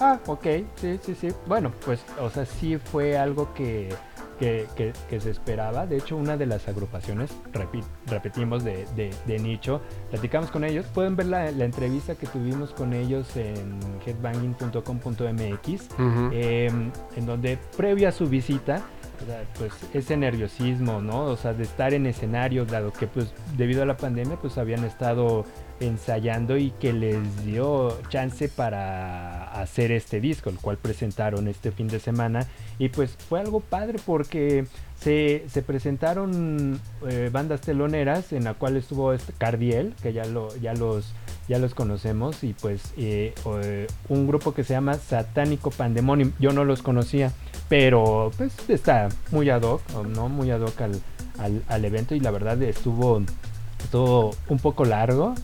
Ah, ok, sí, sí, sí. Bueno, pues, o sea, sí fue algo que, que, que- que se esperaba. De hecho, una de las agrupaciones, repi- repetimos, de, de- de nicho, platicamos con ellos. Pueden ver la, la entrevista que tuvimos con ellos en headbanging.com.mx, Ujú. eh, en donde previo a su visita, pues ese nerviosismo, ¿no? O sea, de estar en escenario, dado que pues debido a la pandemia pues habían estado ensayando y que les dio chance para hacer este disco, el cual presentaron este fin de semana. Y pues fue algo padre porque se, se presentaron eh, bandas teloneras en la cual estuvo este Cardiel, que ya, lo, ya, los, ya los conocemos, y pues eh, eh, un grupo que se llama Satánico Pandemonium. Yo no los conocía, pero pues está muy ad hoc, ¿no? Muy ad hoc al, al, al evento y la verdad estuvo, estuvo un poco largo.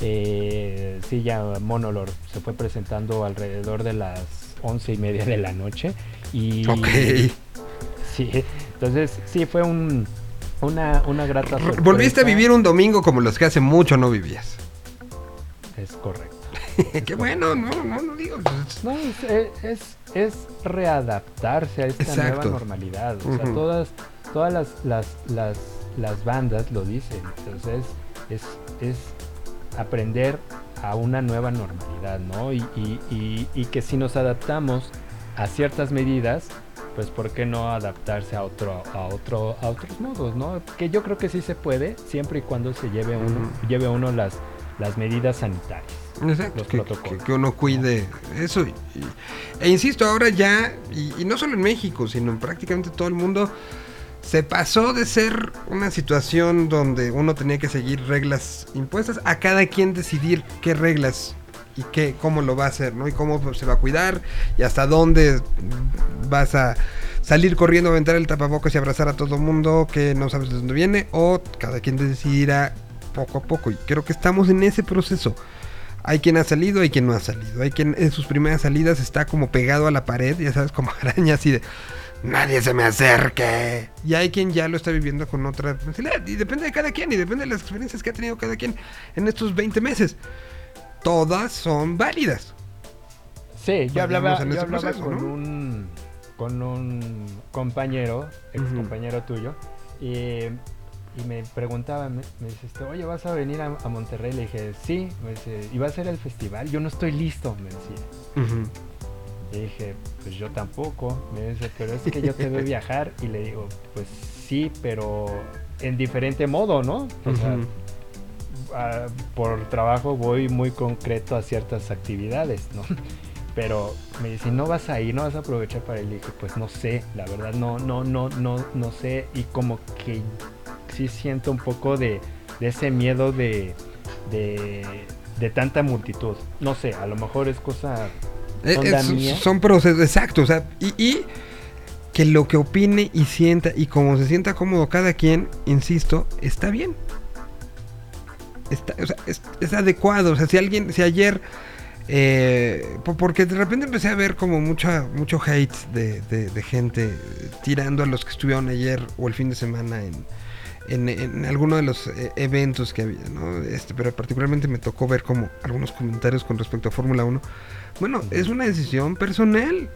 Eh, sí, ya Monolord se fue presentando alrededor de las once y media de la noche. Y Ok. Sí, entonces sí fue un, una, una grata sorpresa. Volviste a vivir un domingo como los que hace mucho no vivías. Es correcto. Qué bueno, no, no, no digo. No, es, es, es readaptarse a esta Exacto. nueva normalidad. O sea, todas, todas las, las, las, las bandas lo dicen. Entonces, es, es aprender a una nueva normalidad, ¿no? Y, y, y, y que si nos adaptamos a ciertas medidas, pues ¿por qué no adaptarse a otro, a otro, a otros modos, ¿no? Que yo creo que sí se puede, siempre y cuando se lleve uno, lleve uno las, las medidas sanitarias. Exacto, que, protocolos. que- que uno cuide eso. y- y- e insisto, ahora ya, y, y no solo en México, sino en prácticamente todo el mundo, se pasó de ser una situación donde uno tenía que seguir reglas impuestas a cada quien decidir qué reglas y qué, cómo lo va a hacer, ¿no? Y cómo se va a cuidar y hasta dónde vas a salir corriendo, aventar el tapabocas y abrazar a todo el mundo que no sabes de dónde viene o cada quien decidirá poco a poco y creo que estamos en ese proceso. Hay quien ha salido, hay quien no ha salido. Hay quien en sus primeras salidas está como pegado a la pared, ya sabes, como araña así de nadie se me acerque. Y hay quien ya lo está viviendo con otra facilidad. Y depende de cada quien y depende de las experiencias que ha tenido cada quien en estos 20 meses. Todas son válidas. Sí, yo hablaba, ese hablaba proceso, con, ¿no? un, con un compañero, ex compañero tuyo, y y me preguntaba, me, me dice, este, oye, ¿vas a venir a, a Monterrey? Le dije, sí, me dice, ¿y va a ser el festival? Yo no estoy listo, me decía. Ujú. Le dije, pues yo tampoco. Me dice, pero es que yo te veo viajar. Y le digo, pues sí, pero en diferente modo, ¿no? O sea, por trabajo voy muy concreto a ciertas actividades, ¿no? Pero me dice, no vas a ir, no vas a aprovechar para. Le dije, pues no sé, la verdad, no, no, no, no, no sé. Y como que sí siento un poco de, de ese miedo de, de, de tanta multitud. No sé, a lo mejor es cosa Eh, onda es- mía. son procesos, exacto, o sea, y, y que lo que opine y sienta y como se sienta cómodo cada quien, insisto, está bien. Está, o sea, es, es adecuado, o sea, si alguien, si ayer, eh, po- porque de repente empecé a ver como mucha, mucho hate de, de- de gente eh, tirando a los que estuvieron ayer o el fin de semana en, en, en alguno de los eh, eventos que había, ¿no? Este, pero particularmente me tocó ver como algunos comentarios con respecto a Fórmula 1. Bueno, es una decisión personal.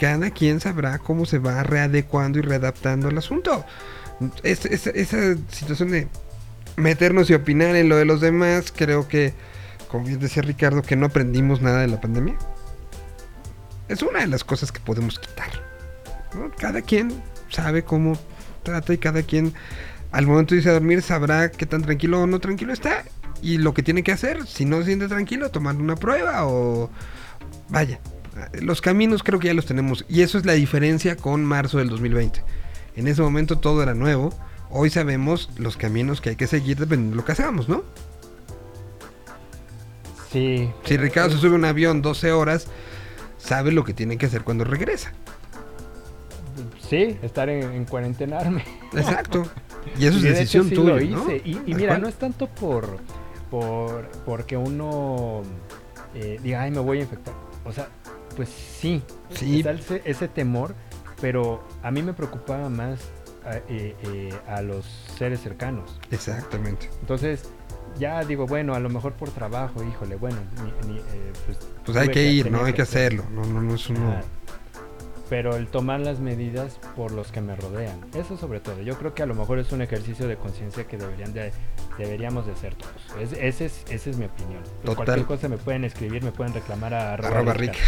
Cada quien sabrá cómo se va readecuando y readaptando al asunto. Es- es- esa situación de meternos y opinar en lo de los demás, creo que, como bien decía Ricardo, que no aprendimos nada de la pandemia. Es una de las cosas que podemos quitar. ¿no? Cada quien sabe cómo trata y cada quien al momento de irse a dormir sabrá qué tan tranquilo o no tranquilo está y lo que tiene que hacer. Si no se siente tranquilo, tomar una prueba o vaya. Los caminos creo que ya los tenemos y eso es la diferencia con marzo del 2020. En ese momento todo era nuevo. Hoy sabemos los caminos que hay que seguir dependiendo de lo que hagamos, ¿no? Sí. Si Ricardo se sube a un avión 12 horas, sabe lo que tiene que hacer cuando regresa. Sí, estar en, en cuarentenarme. Exacto. Y eso es de hecho decisión sí tuya, lo ¿no? hice. Y, y mira, cual. no es tanto por, por porque uno eh, diga, ay, me voy a infectar. O sea, pues sí, Sí. ese, ese temor, pero a mí me preocupaba más a, eh, eh, a los seres cercanos. Exactamente. Entonces, ya digo, bueno, a lo mejor por trabajo, híjole, bueno, ni- ni, eh, pues, Pues hay que ir, ¿no? Hay que hacer. hacerlo. No, no, no es uno. Pero el tomar las medidas por los que me rodean, eso sobre todo. Yo creo que a lo mejor es un ejercicio de conciencia que deberían de, deberíamos de hacer todos. Es, ese es, esa es mi opinión. Pues Total. Cualquier cosa me pueden escribir, me pueden reclamar a arroba Arroba rica.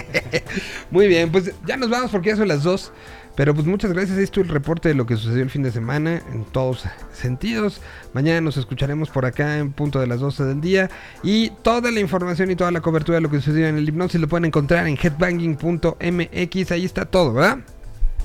Muy bien, pues ya nos vamos porque ya son las dos. Pero pues muchas gracias. Ahí estuvo el reporte de lo que sucedió el fin de semana en todos sentidos. Mañana nos escucharemos por acá en punto de las 12 del día. Y toda la información y toda la cobertura de lo que sucedió en el hipnosis lo pueden encontrar en headbanging.mx. Ahí está todo, ¿verdad?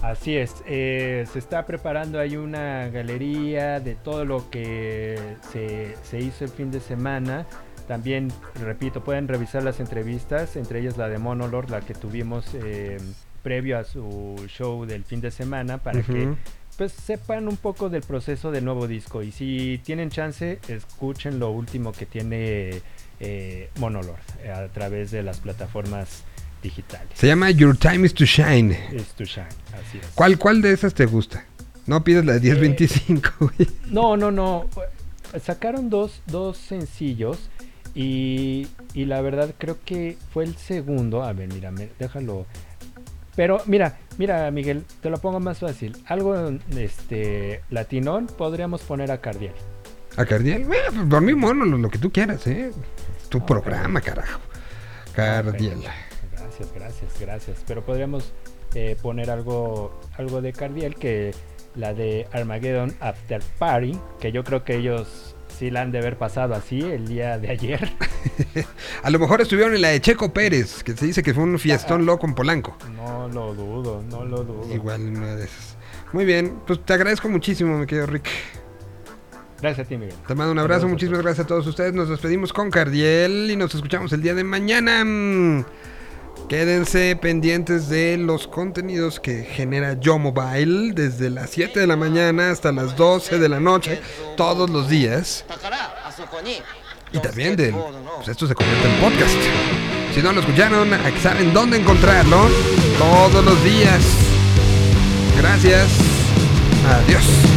Así es, eh, se está preparando ahí una galería de todo lo que se, se hizo el fin de semana. También, repito, pueden revisar las entrevistas, entre ellas la de Monolord, la que tuvimos eh, previo a su show del fin de semana, para que pues sepan un poco del proceso del nuevo disco. Y si tienen chance, escuchen lo último que tiene eh, Monolord eh, a través de las plataformas digitales. Se llama Your Time is to Shine. Is to Shine, así es. ¿Cuál, cuál de esas te gusta? No pides la de 1025, güey. No, no, no. Sacaron dos, dos sencillos y, y la verdad creo que fue el segundo. A ver, mira, déjalo. Pero mira, mira, Miguel, te lo pongo más fácil. Algo este latinón podríamos poner a Cardiel. ¿A Cardiel? Bueno, por mí, mono, lo, lo que tú quieras, ¿eh? Tu programa, carajo. Cardiel. Gracias, gracias, gracias. Pero podríamos eh, poner algo, algo de Cardiel que la de Armageddon After Party, que yo creo que ellos sí la han de haber pasado así el día de ayer. A lo mejor estuvieron en la de Checo Pérez, que se dice que fue un fiestón loco en Polanco. No lo dudo, no lo dudo. Igual una de esas. Muy bien, pues te agradezco muchísimo, mi querido Rick. Gracias a ti, Miguel. Te mando un abrazo, muchísimas gracias a todos ustedes. Nos despedimos con Cardiel y nos escuchamos el día de mañana. Quédense pendientes de los contenidos que genera Yo Mobile desde las 7 de la mañana hasta las 12 de la noche, todos los días. Y también del. Pues esto se convierte en podcast. Si no lo escucharon, saben dónde encontrarlo. Todos los días. Gracias. Adiós.